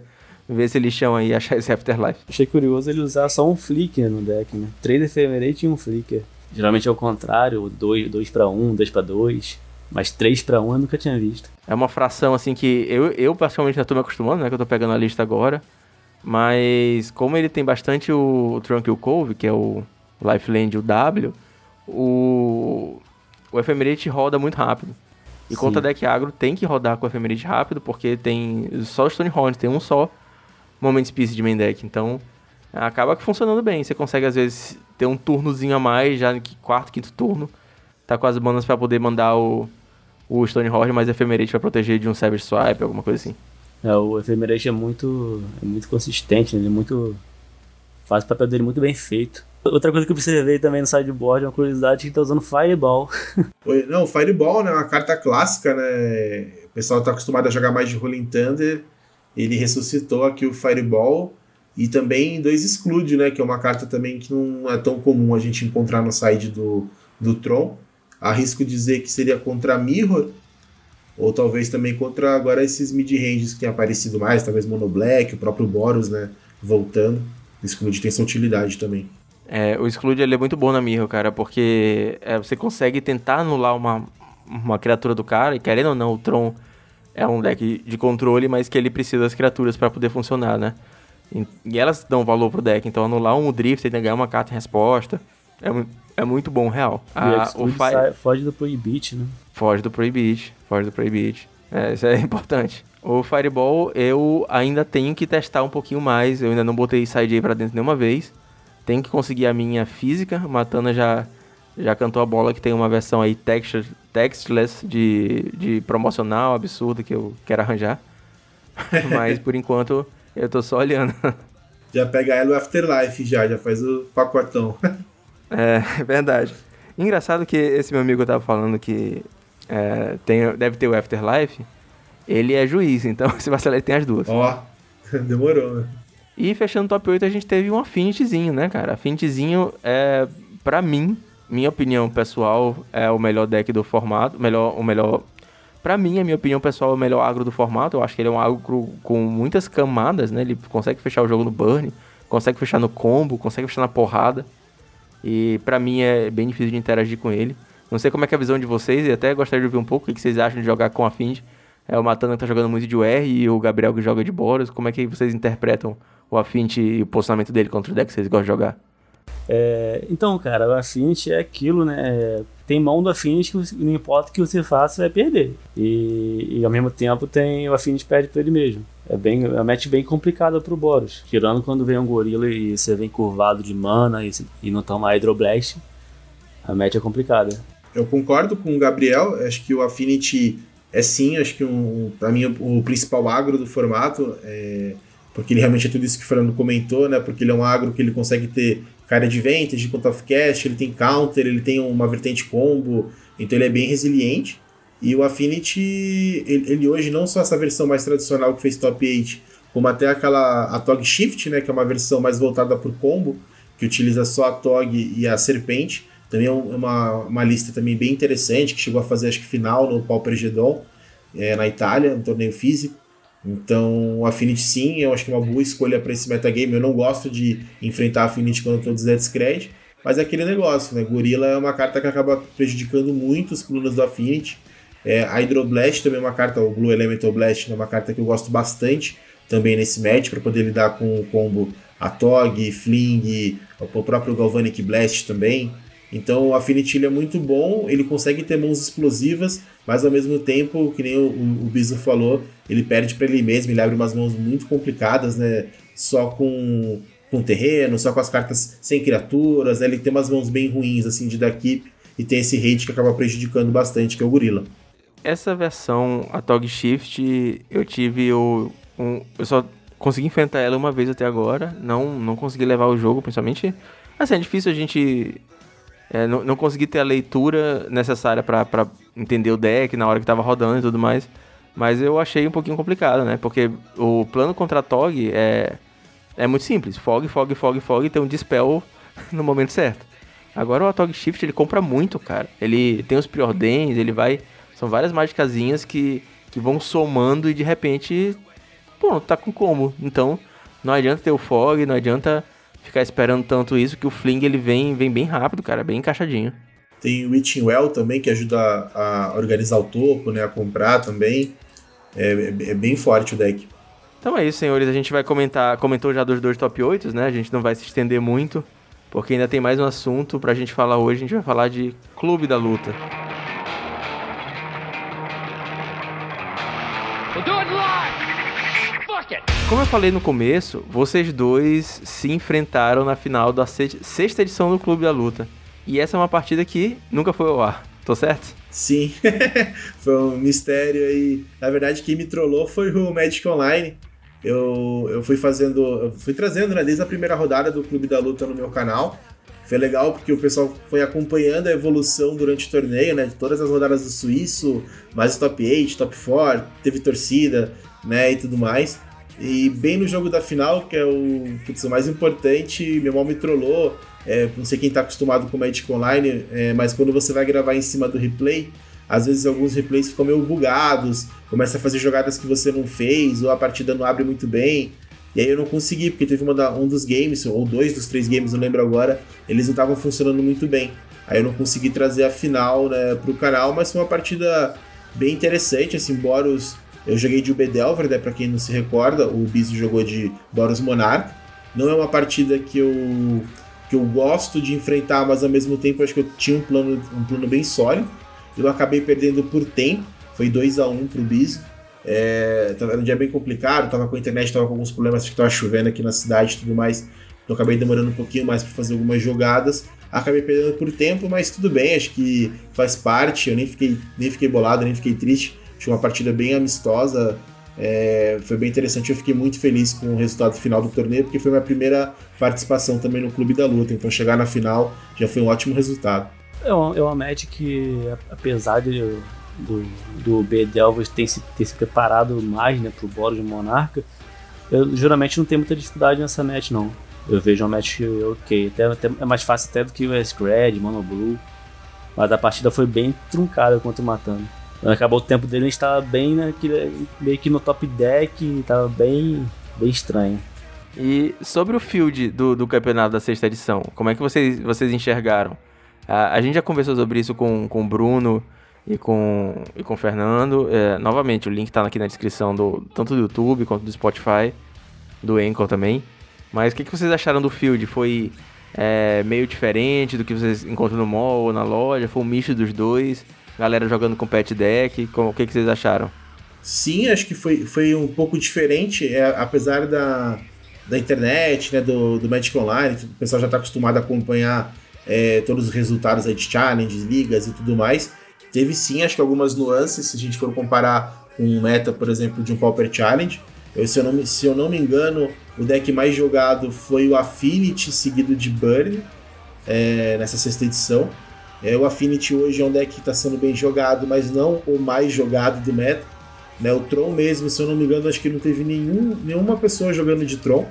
ver esse lixão aí e achar esse Afterlife. Achei curioso ele usar só um Flicker no deck, né? Três Ephemerate e um Flicker. Geralmente é o contrário, 2 dois, para 1, um, 2 para 2. Mas 3 para 1 eu nunca tinha visto. É uma fração assim que eu, eu particularmente já tô me acostumando, né? Que eu tô pegando a lista agora. Mas como ele tem bastante o Tranquil Cove, que é o Lifeland o W, o, o Ephemerate roda muito rápido. E Sim. contra deck agro tem que rodar com o Ephemerate rápido, porque tem só o Stonehorn, tem um só Moment Piece de main deck. Então acaba que funcionando bem. Você consegue às vezes ter um turnozinho a mais, já no quarto, quinto turno. Tá com as manas para poder mandar o, o Stonehorn mais Ephemerate para proteger de um Savage Swipe, alguma coisa assim. É, o Ephemerate é muito, é muito consistente, né? ele é muito. faz o papel dele muito bem feito. Outra coisa que eu observei também no sideboard, uma curiosidade, que tá usando Fireball. (laughs) Não, Fireball né, é uma carta clássica, né? O pessoal tá acostumado a jogar mais de Rolling Thunder. Ele ressuscitou aqui o Fireball. E também dois Exclude, né? Que é uma carta também que não é tão comum a gente encontrar no side do, do Tron. Arrisco dizer que seria contra Mirror, ou talvez também contra agora esses mid-ranges que têm aparecido mais, talvez Mono Black, o próprio Boros, né? Voltando. Exclude tem sua utilidade também. É, o Exclude ele é muito bom na Mirror, cara, porque é, você consegue tentar anular uma, uma criatura do cara, e querendo ou não, o Tron é um deck de controle, mas que ele precisa das criaturas para poder funcionar, né? E, e, elas dão valor pro deck, então anular um Drift e ganhar uma carta em resposta é, é muito bom, real. Ah, o Fire... foge do Prohibit, né? Foge do Prohibit, foge do Prohibit. É, isso é (laughs) importante. O Fireball eu ainda tenho que testar um pouquinho mais, eu ainda não botei side aí pra dentro nenhuma vez. Tem que conseguir a minha física. Matana já, já cantou a bola que tem uma versão aí texture, textless de, de promocional absurda que eu quero arranjar. (laughs) Mas por enquanto eu tô só olhando. (laughs) Já pega ela o Afterlife já, já faz o pacotão. (laughs) é, é verdade. Engraçado que esse meu amigo tava falando que é, tem, deve ter o Afterlife. Ele é juiz, então se vacilar ele tem as duas. Ó, oh, demorou, né? E fechando o top 8, a gente teve um Affinityzinho, né, cara? Affinityzinho é, pra mim, minha opinião pessoal, é o melhor deck do formato. Melhor, o melhor. Pra mim, a minha opinião pessoal, é o melhor agro do formato. Eu acho que ele é um agro com muitas camadas, né? Ele consegue fechar o jogo no burn, consegue fechar no combo, consegue fechar na porrada. E pra mim é bem difícil de interagir com ele. Não sei como é, é a visão de vocês, e até gostaria de ouvir um pouco o que vocês acham de jogar com Affinity. É o Matana que tá jogando muito de UR e o Gabriel que joga de Boros. Como é que vocês interpretam o Affinity e o posicionamento dele contra o deck que vocês gostam de jogar? É, então, cara, o Affinity é aquilo, né? É, tem mão do Affinity que não importa o que você faça, você vai perder. E, e ao mesmo tempo tem o Affinity perde pra ele mesmo. É bem, é uma match bem complicada pro Boros. Tirando quando vem um gorila e você vem curvado de mana e, e não toma Hydroblast, a match é complicada. Eu concordo com o Gabriel, acho que o Affinity é sim, acho que um, para mim o principal agro do formato é porque ele realmente é tudo isso que o Fernando comentou, né? Porque ele é um agro que ele consegue ter cara de vantage, conta of cast, ele tem counter, ele tem uma vertente combo, então ele é bem resiliente. E o Affinity, ele, ele hoje não só essa versão mais tradicional que fez top 8, como até aquela a Tog Shift, né, que é uma versão mais voltada para o combo, que utiliza só a Tog e a Serpente. Também é uma, uma lista também bem interessante, que chegou a fazer acho que final no Pauper Gedon, é, na Itália, um torneio físico. Então, Affinity sim, eu acho que é uma boa escolha para esse metagame. Eu não gosto de enfrentar Affinity quando eu estou de Zed mas é aquele negócio, né? Gorilla é uma carta que acaba prejudicando muito os planos do Affinity. É, a Hydroblast também é uma carta, o Blue Elemental Blast é uma carta que eu gosto bastante também nesse match para poder lidar com o combo Atog, Fling, o próprio Galvanic Blast também. Então o Affinity é muito bom, ele consegue ter mãos explosivas, mas ao mesmo tempo, que nem o, o, o falou, ele perde para ele mesmo, ele abre umas mãos muito complicadas, né? Só com, com terreno, só com as cartas sem criaturas, né? ele tem umas mãos bem ruins assim de da keep e tem esse hate que acaba prejudicando bastante, que é o Gorila. Essa versão, a Tog Shift, eu tive o. Um, eu só consegui enfrentar ela uma vez até agora. Não, não consegui levar o jogo, principalmente. Assim, é difícil a gente. É, não, não conseguir ter a leitura necessária para entender o deck na hora que tava rodando e tudo mais. Mas eu achei um pouquinho complicado, né? Porque o plano contra Tog é, é muito simples. Fog, fog, fog, fog e tem um dispel (laughs) no momento certo. Agora o Atog Shift ele compra muito, cara. Ele tem os preordens, ele vai são várias mágicazinhas que, que vão somando e de repente, pô, tá com como. Então, não adianta ter o fog, não adianta ficar esperando tanto isso, que o fling ele vem, vem bem rápido, cara, bem encaixadinho. Tem o Witching Well também, que ajuda a organizar o topo, né, a comprar também. É, é, é bem forte o deck. Então é isso, senhores. A gente vai comentar, comentou já dos dois top 8, né? A gente não vai se estender muito, porque ainda tem mais um assunto pra gente falar hoje. A gente vai falar de Clube da Luta. Como eu falei no começo, vocês dois se enfrentaram na final da sexta edição do Clube da Luta. E essa é uma partida que nunca foi ao ar, tô certo? Sim, (laughs) foi um mistério aí. Na verdade, quem me trollou foi o Magic Online. Eu, eu fui fazendo, eu fui trazendo, né, desde a primeira rodada do Clube da Luta no meu canal. Foi legal porque o pessoal foi acompanhando a evolução durante o torneio, né? De todas as rodadas do Suíço, mais o top 8, top 4, teve torcida, né? E tudo mais. E bem no jogo da final, que é o, putz, o mais importante, meu irmão me trollou. É, não sei quem tá acostumado com Magic Online, é, mas quando você vai gravar em cima do replay, às vezes alguns replays ficam meio bugados, começa a fazer jogadas que você não fez, ou a partida não abre muito bem. E aí eu não consegui, porque teve da, um dos games, ou dois dos três games, não lembro agora, eles não estavam funcionando muito bem. Aí eu não consegui trazer a final né, pro canal, mas foi uma partida bem interessante, assim, Boros... Eu joguei de Ubedelver, né, pra quem não se recorda, o Biso jogou de Boros Monarch. Não é uma partida que eu, que eu gosto de enfrentar, mas ao mesmo tempo acho que eu tinha um plano, um plano bem sólido. Eu acabei perdendo por tempo, foi 2 a 1 um pro Biso. É, era um dia bem complicado, tava com a internet, tava com alguns problemas, acho que tava chovendo aqui na cidade e tudo mais. Então acabei demorando um pouquinho mais para fazer algumas jogadas. Acabei perdendo por tempo, mas tudo bem, acho que faz parte. Eu nem fiquei, nem fiquei bolado, nem fiquei triste. Achei uma partida bem amistosa. É, foi bem interessante, eu fiquei muito feliz com o resultado final do torneio, porque foi minha primeira participação também no Clube da Luta. Então chegar na final já foi um ótimo resultado. É uma, é uma match que, apesar de do, do B Delvas ter se, ter se preparado mais né, pro Boros de Monarca, eu geralmente não tenho muita dificuldade nessa match não. Eu vejo uma match ok, até, até é mais fácil até do que o S-Cred, Mono Blue. Mas a partida foi bem truncada contra o Matando. Acabou o tempo dele, a gente tava bem naquele, meio que no top deck, tava bem, bem estranho. E sobre o field do, do campeonato da sexta edição, como é que vocês, vocês enxergaram? A, a gente já conversou sobre isso com, com o Bruno, e com, e com o Fernando. É, novamente, o link está aqui na descrição do tanto do YouTube quanto do Spotify, do Anchor também. Mas o que, que vocês acharam do field? Foi é, meio diferente do que vocês encontram no mall ou na loja? Foi um misto dos dois? Galera jogando com pet deck? O que, que vocês acharam? Sim, acho que foi, foi um pouco diferente, é, apesar da, da internet, né, do, do Magic Online, o pessoal já está acostumado a acompanhar é, todos os resultados aí de challenges, ligas e tudo mais. Teve sim, acho que algumas nuances, se a gente for comparar com um meta, por exemplo, de um Pauper Challenge. Eu, se, eu não, se eu não me engano, o deck mais jogado foi o Affinity, seguido de Burn, é, nessa sexta edição. É, o Affinity hoje é um deck que está sendo bem jogado, mas não o mais jogado do meta. Né, o Tron mesmo, se eu não me engano, acho que não teve nenhum, nenhuma pessoa jogando de Tron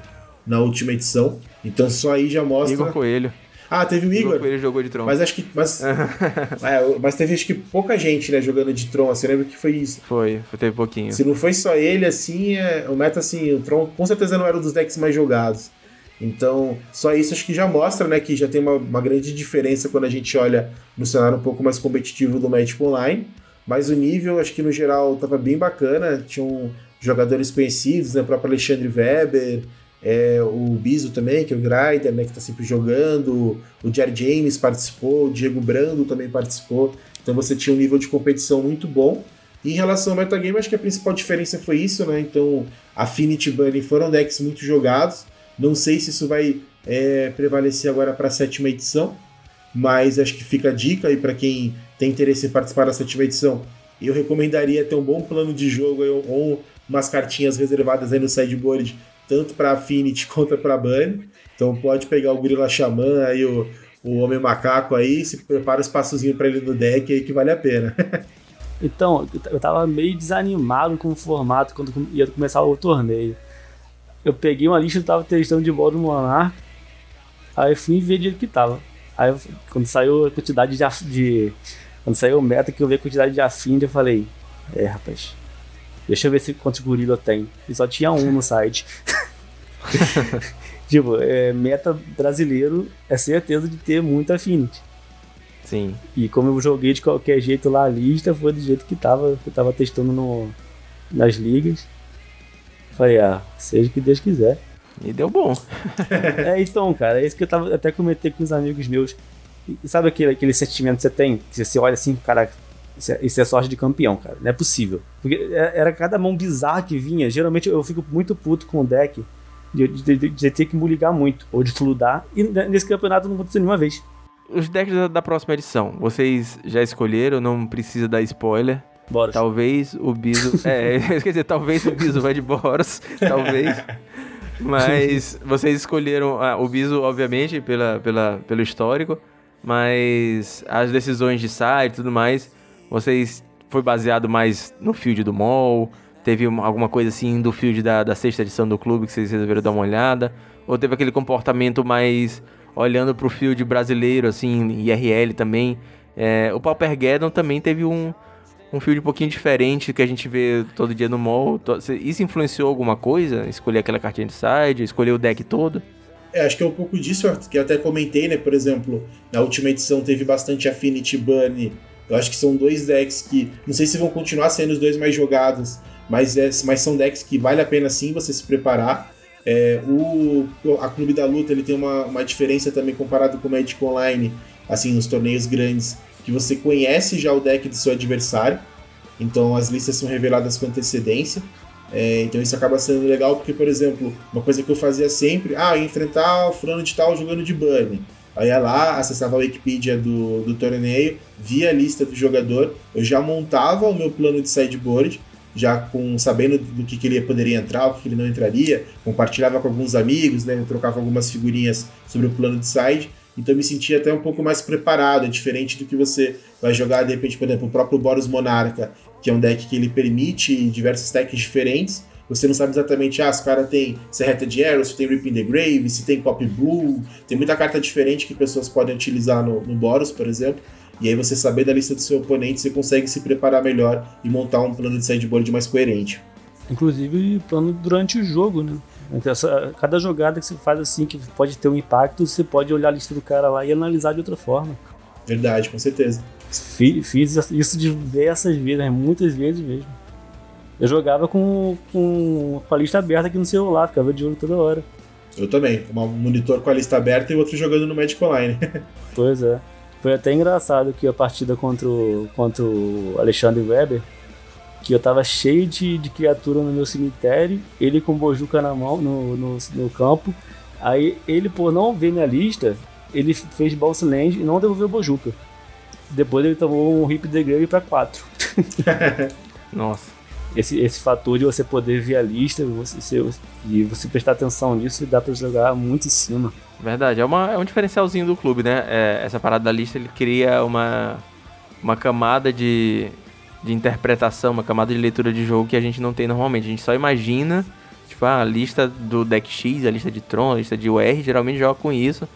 na última edição. Então só aí já mostra. Igor Coelho. Ah, teve o Igor. Ele jogou de Tron. Mas acho que. Mas, (laughs) é, mas teve acho que pouca gente, né, jogando de Tron. Você lembra que foi isso? Foi, teve pouquinho. Se não foi só ele, assim, é, o meta, assim, o Tron com certeza não era um dos decks mais jogados. Então, só isso acho que já mostra, né, que já tem uma, uma grande diferença quando a gente olha no cenário um pouco mais competitivo do Magic Online. Mas o nível, acho que no geral, tava bem bacana. Tinham jogadores conhecidos, né, o próprio Alexandre Weber, é, o Biso também, que é o Grider, né, que está sempre jogando, o Jerry James participou, o Diego Brando também participou, então você tinha um nível de competição muito bom. E em relação ao metagame, acho que a principal diferença foi isso, né? Então, Affinity Bunny foram decks muito jogados. Não sei se isso vai é, prevalecer agora para a sétima edição, mas acho que fica a dica aí para quem tem interesse em participar da sétima edição. Eu recomendaria ter um bom plano de jogo ou umas cartinhas reservadas aí no sideboard tanto para Affinity (laughs) quanto para Bunny. Então pode pegar o Gorila Xamã, aí o, o Homem Macaco aí, se prepara o espaçozinho para ele no deck aí que vale a pena. (laughs) então, eu tava meio desanimado com o formato quando ia começar o torneio. Eu peguei uma lista que tava testando de modo Monarch, aí fui ver de que tava. Aí quando saiu a quantidade de, de quando saiu o meta que eu vi a quantidade de afim, eu falei, é rapaz, Deixa eu ver se quantos gorila tem. E só tinha um no site. (laughs) (laughs) tipo, é, meta brasileiro é certeza de ter muito Affinity. Sim. E como eu joguei de qualquer jeito lá a lista, foi do jeito que tava, que eu tava testando no, nas ligas. Falei, ah, seja o que Deus quiser. E deu bom. é, então, cara, é isso que eu tava até comentei com os amigos meus. E sabe aquele, aquele sentimento que você tem? Que você olha assim, cara, isso é, isso é sorte de campeão, cara. Não é possível. Porque é, era cada mão bizarra que vinha. Geralmente eu fico muito puto com o deck de, de, de, de ter que me ligar muito, ou de fludar. E nesse campeonato não aconteceu nenhuma vez. Os decks da, da próxima edição, vocês já escolheram, não precisa dar spoiler. Boros. Talvez o Biso. (laughs) é, quer dizer, talvez o Biso vai de Boros. talvez. Mas vocês escolheram ah, o Biso, obviamente, pela, pela, pelo histórico. Mas as decisões de site e tudo mais vocês foi baseado mais no field do mall? Teve alguma coisa assim do field da, da sexta edição do clube que vocês resolveram dar uma olhada? Ou teve aquele comportamento mais olhando pro field brasileiro, assim, IRL também? É, o Paupergeddon também teve um, um field um pouquinho diferente que a gente vê todo dia no mall. Isso influenciou alguma coisa? Escolher aquela cartinha de side, escolher o deck todo? É, acho que é um pouco disso que eu até comentei, né? Por exemplo, na última edição teve bastante Affinity Bunny eu acho que são dois decks que, não sei se vão continuar sendo os dois mais jogados, mas, é, mas são decks que vale a pena sim você se preparar. É, o, a Clube da Luta ele tem uma, uma diferença também comparado com o Magic Online, assim, nos torneios grandes, que você conhece já o deck do seu adversário, então as listas são reveladas com antecedência. É, então isso acaba sendo legal porque, por exemplo, uma coisa que eu fazia sempre, ah, enfrentar o fulano de tal jogando de Bunny. Aí ia lá, acessava a Wikipedia do, do torneio, via a lista do jogador, eu já montava o meu plano de sideboard, já com sabendo do que, que ele poderia entrar, o que, que ele não entraria, compartilhava com alguns amigos, né, trocava algumas figurinhas sobre o plano de side, então eu me sentia até um pouco mais preparado, é diferente do que você vai jogar, de repente, por exemplo, o próprio Boros Monarca, que é um deck que ele permite diversos decks diferentes, você não sabe exatamente, ah, se o cara tem Serreta de Arrow, se tem Rip in the Grave, se tem Copy Blue. Tem muita carta diferente que pessoas podem utilizar no, no Boros, por exemplo. E aí você saber da lista do seu oponente, você consegue se preparar melhor e montar um plano de sideboard mais coerente. Inclusive plano durante o jogo, né? Essa, cada jogada que você faz assim, que pode ter um impacto, você pode olhar a lista do cara lá e analisar de outra forma. Verdade, com certeza. Fiz, fiz isso diversas vezes, muitas vezes mesmo. Eu jogava com, com, com a lista aberta aqui no celular, ficava de olho toda hora. Eu também, um monitor com a lista aberta e outro jogando no Magic Online. (laughs) pois é. Foi até engraçado que a partida contra o, contra o Alexandre Weber, que eu tava cheio de, de criatura no meu cemitério, ele com bojuca na mão, no, no, no campo. Aí ele, por não ver minha lista, ele fez Bounce Land e não devolveu bojuca. Depois ele tomou um Rip the Grave pra 4. (laughs) Nossa. esse, esse fator de você poder ver a lista você, e você prestar atenção nisso dá para jogar muito em cima. Verdade, é, uma, é um diferencialzinho do clube, né? É, essa parada da lista ele cria uma, uma camada de, de interpretação, uma camada de leitura de jogo que a gente não tem normalmente. A gente só imagina, tipo, ah, a lista do deck X, a lista de Tron, a lista de UR, geralmente joga com isso,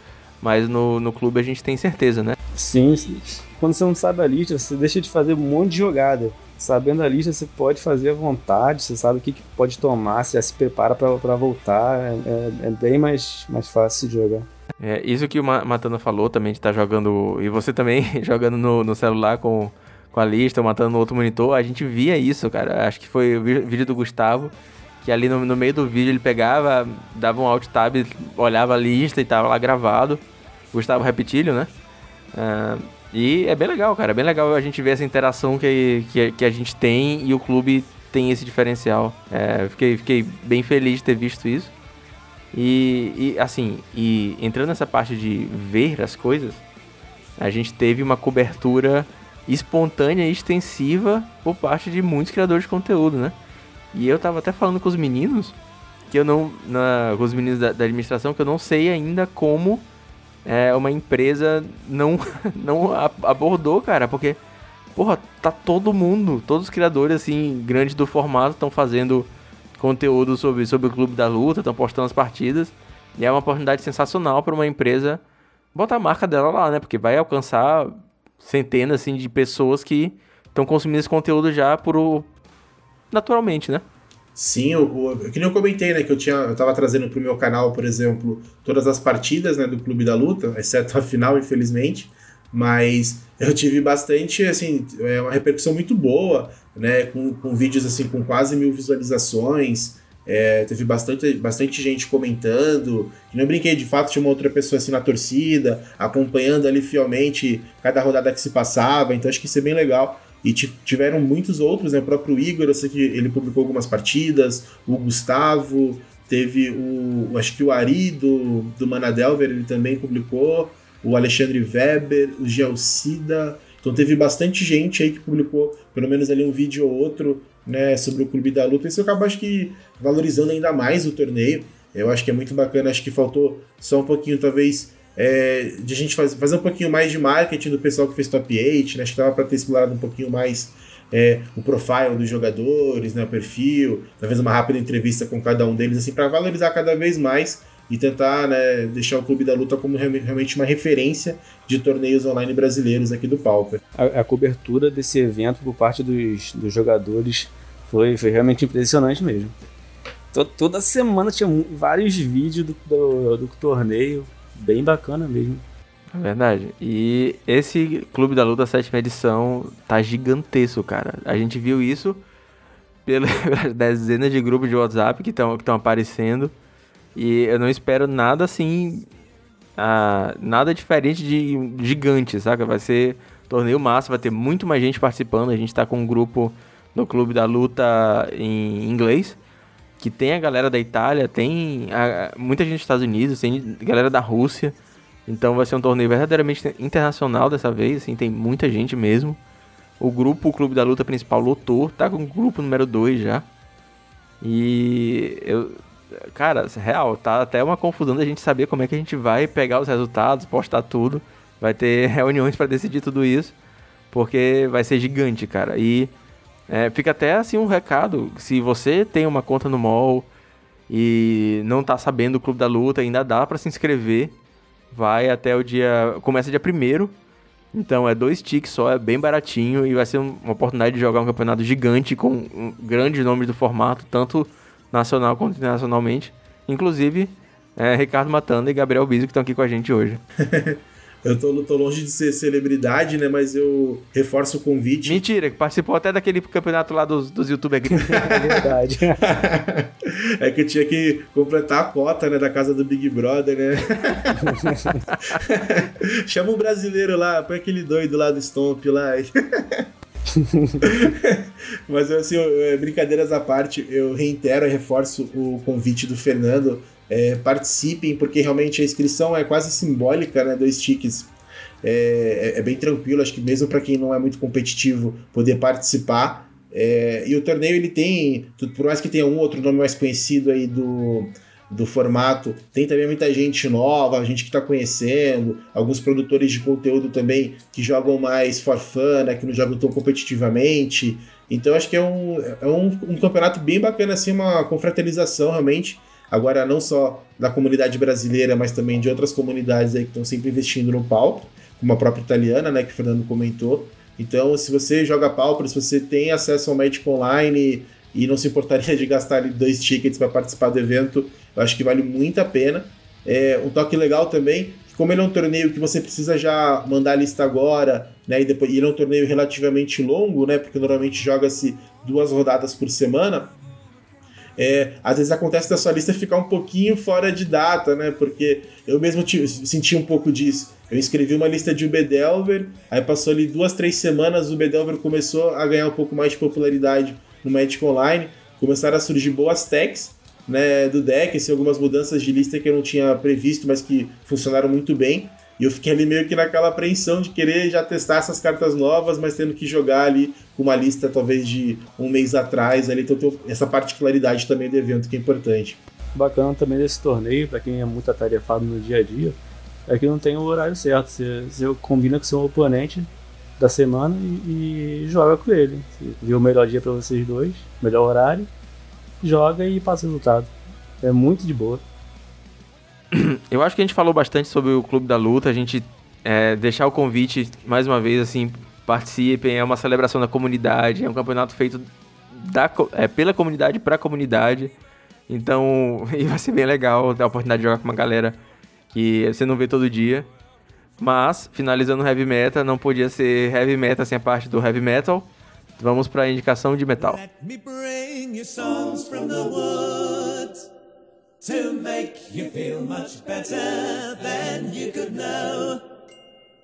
mas no, no clube a gente tem certeza, né? Sim, sim. Quando você não sabe a lista, você deixa de fazer um monte de jogada sabendo a lista, você pode fazer à vontade, você sabe o que, que pode tomar, você já se prepara para voltar, é, é, é, bem mais, mais fácil de jogar. É, isso que o Matana falou também, de estar tá jogando, e você também (laughs) jogando no, no celular com, com a lista, matando no outro monitor, a gente via isso, cara. Acho que foi o vídeo do Gustavo, que ali no, no meio do vídeo ele pegava, dava um alt tab, olhava a lista e tava lá gravado. Gustavo Repetilho, né? Uh, e é bem legal, cara. É bem legal a gente ver essa interação que, que, que a gente tem e o clube tem esse diferencial. É, fiquei, fiquei bem feliz de ter visto isso. E, e, assim, e entrando nessa parte de ver as coisas, a gente teve uma cobertura espontânea e extensiva por parte de muitos criadores de conteúdo, né? E eu tava até falando com os meninos, que eu não. Na, com os meninos da, da administração, que eu não sei ainda como é, uma empresa não, (laughs) não abordou, cara, porque, porra, tá todo mundo, todos os criadores, assim, grandes do formato estão fazendo conteúdo sobre, sobre o Clube da Luta, estão postando as partidas, e é uma oportunidade sensacional para uma empresa botar a marca dela lá, né, porque vai alcançar centenas, assim, de pessoas que estão consumindo esse conteúdo já por naturalmente, né? Sim, o, o, que nem eu comentei, né, que eu tinha, eu tava trazendo pro meu canal, por exemplo, todas as partidas, né, do Clube da Luta, exceto a final, infelizmente, mas eu tive bastante, assim, é uma repercussão muito boa, né, com, com vídeos, assim, com quase mil visualizações, é, teve bastante, bastante gente comentando, não brinquei, de fato tinha uma outra pessoa assim na torcida, acompanhando ali fielmente cada rodada que se passava, então acho que isso é bem legal. E tiveram muitos outros, né? O próprio Igor, eu sei que ele publicou algumas partidas, o Gustavo, teve o. Acho que o Ari do, do Manadelver, ele também publicou, o Alexandre Weber, o Gelcida. Então teve bastante gente aí que publicou pelo menos ali um vídeo ou outro né, sobre o Clube da Luta. Isso acaba, acho que, valorizando ainda mais o torneio. Eu acho que é muito bacana, acho que faltou só um pouquinho, talvez, é, de a gente faz, fazer um pouquinho mais de marketing do pessoal que fez top 8, né? Acho que dava para ter explorado um pouquinho mais é, o profile dos jogadores, né? o perfil, talvez uma rápida entrevista com cada um deles, assim, para valorizar cada vez mais e tentar né, deixar o Clube da Luta como realmente uma referência de torneios online brasileiros aqui do Pauper. A, a cobertura desse evento por parte dos, dos jogadores foi, foi realmente impressionante mesmo. Toda semana tinha vários vídeos do, do, do torneio, bem bacana mesmo. É verdade. E esse Clube da Luta sétima edição tá gigantesco, cara. A gente viu isso (laughs) pelas dezenas de grupos de WhatsApp que estão que aparecendo. E eu não espero nada assim. Ah, nada diferente de gigante, saca? Vai ser torneio massa, vai ter muito mais gente participando. A gente tá com um grupo no Clube da Luta em inglês que tem a galera da Itália, tem a, muita gente dos Estados Unidos, tem galera da Rússia. Então vai ser um torneio verdadeiramente internacional dessa vez, assim, tem muita gente mesmo. O grupo, o Clube da Luta principal lotou, tá com o grupo número 2 já. E eu, cara, real, tá até uma confusão da gente saber como é que a gente vai pegar os resultados, postar tudo. Vai ter (laughs) reuniões para decidir tudo isso, porque vai ser gigante, cara. E é, fica até assim um recado, se você tem uma conta no mall e não tá sabendo o Clube da Luta, ainda dá para se inscrever. Vai até o dia. Começa dia 1 Então é dois ticks só, é bem baratinho e vai ser uma oportunidade de jogar um campeonato gigante com grandes nomes do formato, tanto nacional quanto internacionalmente. Inclusive, é, Ricardo Matanda e Gabriel Biso que estão aqui com a gente hoje. (laughs) Eu tô, tô, longe de ser celebridade, né? Mas eu reforço o convite. Mentira, que participou até daquele campeonato lá dos, dos youtubers (laughs) é verdade. é que eu tinha que completar a cota, né? Da casa do Big Brother, né? (laughs) Chama um brasileiro lá, põe aquele doido lá do Stomp lá. (laughs) Mas assim, brincadeiras à parte, eu reitero e reforço o convite do Fernando é, participem, porque realmente a inscrição é quase simbólica, né? Dois tickets. É, é, é bem tranquilo, acho que mesmo para quem não é muito competitivo poder participar. É, e o torneio ele tem, por mais que tenha um outro nome mais conhecido aí do, do formato, tem também muita gente nova, gente que está conhecendo, alguns produtores de conteúdo também que jogam mais for fun, né, que não jogam tão competitivamente. Então acho que é um, é um, um campeonato bem bacana, assim, uma confraternização realmente. Agora, não só da comunidade brasileira, mas também de outras comunidades aí que estão sempre investindo no palco, como a própria italiana, né, que o Fernando comentou. Então, se você joga Pauper, se você tem acesso ao Magic Online e não se importaria de gastar ali dois tickets para participar do evento, eu acho que vale muito a pena. É, um toque legal também, como ele é um torneio que você precisa já mandar a lista agora, né? E, depois, e ele é um torneio relativamente longo, né? Porque normalmente joga-se duas rodadas por semana. É, às vezes acontece da sua lista ficar um pouquinho fora de data, né? Porque eu mesmo senti um pouco disso. Eu escrevi uma lista de Ubedelver, aí passou ali duas, três semanas, o Ubedelver começou a ganhar um pouco mais de popularidade no Magic Online, começaram a surgir boas techs né, do deck, assim, algumas mudanças de lista que eu não tinha previsto, mas que funcionaram muito bem. E eu fiquei ali meio que naquela apreensão de querer já testar essas cartas novas, mas tendo que jogar ali com uma lista talvez de um mês atrás. Ali, então tem essa particularidade também do evento que é importante. Bacana também desse torneio, para quem é muito atarefado no dia a dia, é que não tem o horário certo. Você, você combina com seu oponente da semana e, e joga com ele. Você vê o melhor dia para vocês dois, melhor horário, joga e passa resultado. É muito de boa. Eu acho que a gente falou bastante sobre o Clube da Luta. A gente é, deixar o convite mais uma vez, assim, participem. É uma celebração da comunidade. É um campeonato feito da, é, pela comunidade para a comunidade. Então, (laughs) vai ser bem legal ter a oportunidade de jogar com uma galera que você não vê todo dia. Mas, finalizando o Heavy Metal, não podia ser Heavy Metal sem a parte do Heavy Metal. Vamos para a indicação de metal. Let me bring you songs from the woods to make you feel much better than you could know.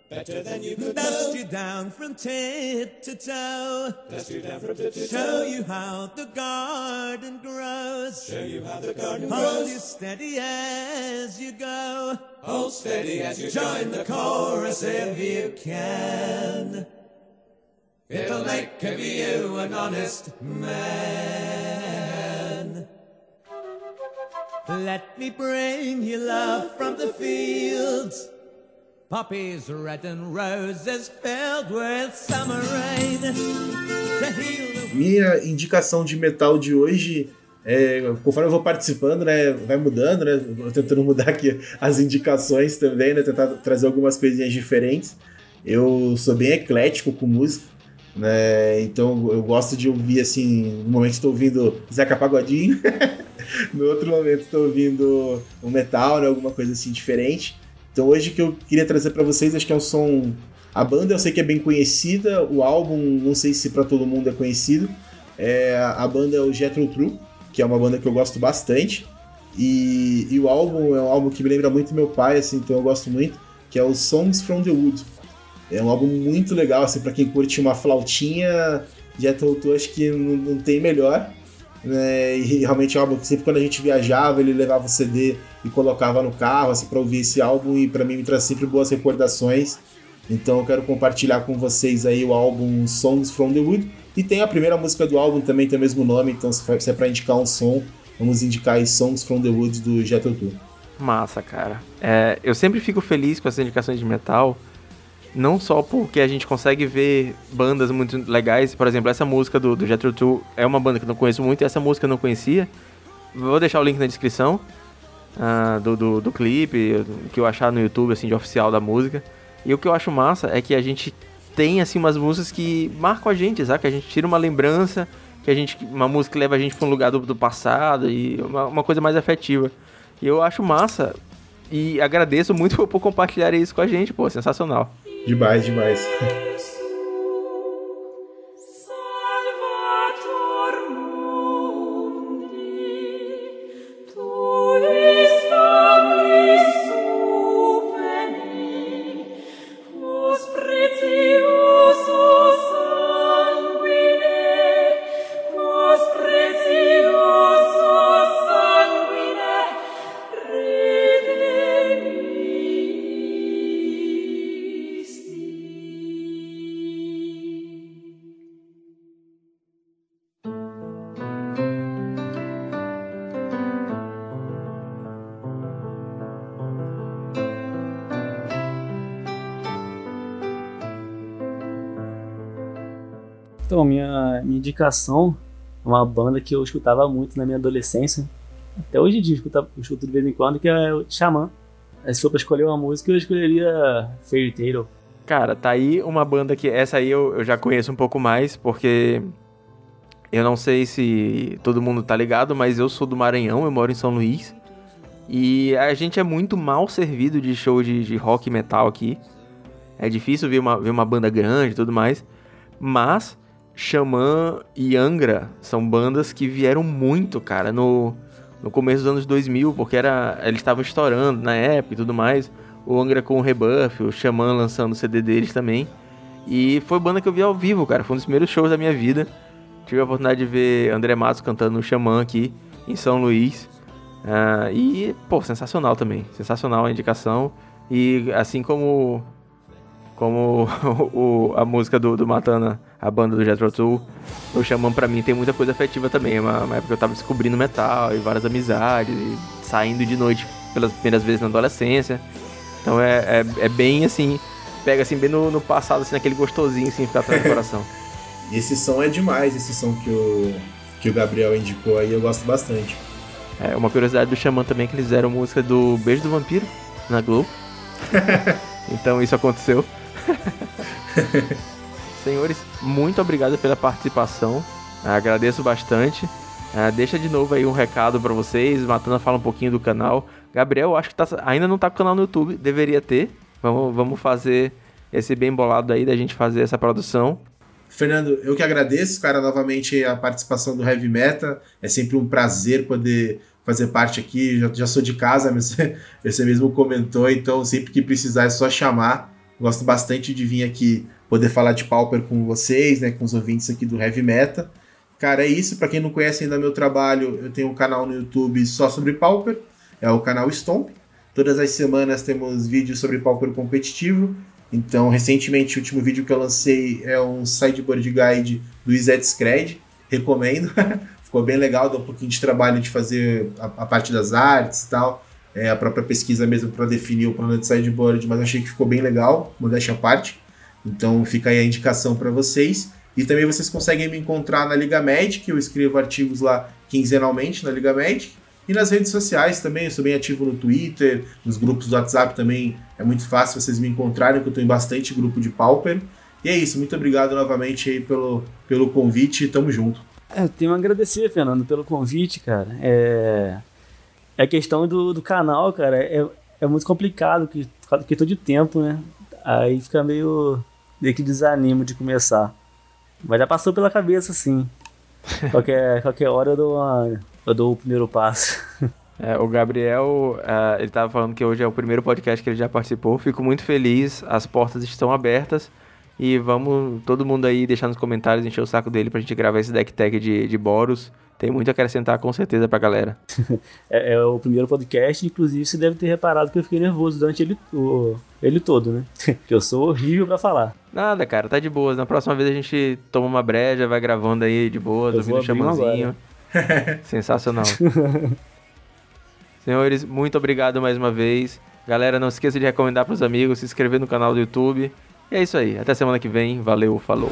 Better than you could Dust know. you down from tip to toe. Dust you down from tip to toe. Show you how the garden grows. Show you how the garden Hold grows. Hold you steady as you go. Hold steady as you join the chorus if you can. It'll make of you an honest man. Let me bring you love from the fields. Poppies red and roses filled with summer rain. Minha indicação de metal de hoje é, conforme eu vou participando, né, vai mudando, né, vou tentando mudar aqui as indicações também, né, tentar trazer algumas coisinhas diferentes. Eu sou bem eclético com música, né, então eu gosto de ouvir, assim, no momento estou ouvindo Zeca Pagodinho, (laughs) no outro momento estou ouvindo um metal, né, alguma coisa assim diferente. Então hoje que eu queria trazer para vocês, acho que é um som. A banda eu sei que é bem conhecida, o álbum não sei se para todo mundo é conhecido. É, a banda é o Jethro True, que é uma banda que eu gosto bastante. E, e, o álbum é um álbum que me lembra muito meu pai, assim, então eu gosto muito, que é o Songs from the Wood. É um álbum muito legal, assim, para quem curte uma flautinha, Jethro Tull acho que não, não tem melhor. Né? E realmente é um álbum que sempre quando a gente viajava, ele levava o CD e colocava no carro, assim, para ouvir esse álbum e para mim me traz sempre boas recordações. Então eu quero compartilhar com vocês aí o álbum Songs from the Wood. E tem a primeira música do álbum também, tem o mesmo nome, então se é para indicar um som, vamos indicar aí Songs from the Wood do Jethro Tull. Massa, cara. É, eu sempre fico feliz com essas indicações de metal, não só porque a gente consegue ver bandas muito legais, por exemplo, essa música do, do Jethro é uma banda que eu não conheço muito, e essa música eu não conhecia. Vou deixar o link na descrição uh, do, do, do clipe, que eu achar no YouTube, assim, de oficial da música. E o que eu acho massa é que a gente tem, assim, umas músicas que marcam a gente, sabe? Que a gente tira uma lembrança, que a gente, uma música que leva a gente para um lugar do, do passado e uma, uma coisa mais afetiva. E eu acho massa e agradeço muito (laughs) por compartilhar isso com a gente, pô, sensacional. Demais, demais. (laughs) indicação uma banda que eu escutava muito na minha adolescência. Até hoje em dia eu escuto, de vez em quando, que é o Xamã. Se for pra escolher uma música, eu escolheria Fairy Tail. Cara, tá aí uma banda que. Essa aí eu, eu já conheço um pouco mais, porque. Eu não sei se todo mundo tá ligado, mas eu sou do Maranhão, eu moro em São Luís. E a gente é muito mal servido de show de, de rock metal aqui. É difícil ver uma, ver uma banda grande e tudo mais. Mas Xamã e Angra são bandas que vieram muito, cara, no, no começo dos anos 2000, porque era, eles estavam estourando na época e tudo mais. O Angra com o Rebuff, o Xamã lançando o CD deles também. E foi banda que eu vi ao vivo, cara. Foi um dos primeiros shows da minha vida. Tive a oportunidade de ver André Matos cantando no Xamã aqui em São Luís. Uh, e, pô, sensacional também. Sensacional a indicação. E assim como como (laughs) o, a música do, do Matana, a banda do Jethro Tull, o Xamã pra mim tem muita coisa afetiva também. É uma, uma época que eu tava descobrindo metal e várias amizades, e saindo de noite pelas primeiras vezes na adolescência. Então é, é, é bem assim, pega assim bem no, no, passado, assim, naquele gostosinho assim, ficar atrás do coração. E (laughs) esse som é demais, esse som que o, que o Gabriel indicou aí, eu gosto bastante. É, uma curiosidade do Xamã também é que eles fizeram música do Beijo do Vampiro na Globo. (laughs) então isso aconteceu. (laughs) Senhores, muito obrigado pela participação. Agradeço bastante. Uh, deixa de novo aí um recado para vocês. Matana fala um pouquinho do canal. Gabriel, acho que tá, ainda não tá com o canal no YouTube, deveria ter. Vamos, vamos fazer esse bem bolado aí da gente fazer essa produção. Fernando, eu que agradeço, cara, novamente a participação do Heavy Meta. É sempre um prazer poder fazer parte aqui. Já, já sou de casa, mas (laughs) você mesmo comentou, então sempre que precisar é só chamar. Gosto bastante de vir aqui poder falar de Pauper com vocês, né, com os ouvintes aqui do Heavy Meta. Cara, é isso. Para quem não conhece ainda meu trabalho, eu tenho um canal no YouTube só sobre Pauper, é o canal Stomp. Todas as semanas temos vídeos sobre Pauper competitivo. Então, recentemente, o último vídeo que eu lancei é um sideboard guide do Izet Scred. Recomendo. (laughs) Ficou bem legal, dá um pouquinho de trabalho de fazer a, a parte das artes e tal é, a própria pesquisa mesmo para definir o plano de sideboard, mas achei que ficou bem legal, modéstia à parte. Então fica aí a indicação para vocês. E também vocês conseguem me encontrar na Liga Magic, eu escrevo artigos lá quinzenalmente na Liga Magic. E nas redes sociais também, eu sou bem ativo no Twitter, nos grupos do WhatsApp também é muito fácil vocês me encontrarem, que eu estou em bastante grupo de Pauper. E é isso, muito obrigado novamente aí pelo, pelo convite, tamo junto. É, eu tenho a agradecer, Fernando, pelo convite, cara. É, é questão do, do canal, cara, é, é muito complicado, que, questão de tempo, né? Aí fica meio, meio que desanimo de começar. Mas já passou pela cabeça, sim. (laughs) qualquer, qualquer hora eu dou, uma, eu dou o primeiro passo. (laughs) É, o Gabriel, uh, ele estava falando que hoje é o primeiro podcast que ele já participou. Fico muito feliz, as portas estão abertas. E vamos, todo mundo aí, deixar nos comentários, encher o saco dele pra gente gravar esse deck tag de, de Boros. Tem muito a acrescentar com certeza pra galera. (laughs) é, é, o primeiro podcast, inclusive você deve ter reparado que eu fiquei nervoso durante ele, o, ele todo, né? (laughs) que eu sou horrível pra falar. Nada, cara, tá de boas. Na próxima vez a gente toma uma breja, vai gravando aí de boas, ouvindo o chamanzinho. (laughs) Sensacional. Senhores, muito obrigado mais uma vez. Galera, não esqueça de recomendar pros amigos, se inscrever no canal do YouTube. E é isso aí. Até semana que vem. Valeu, falou.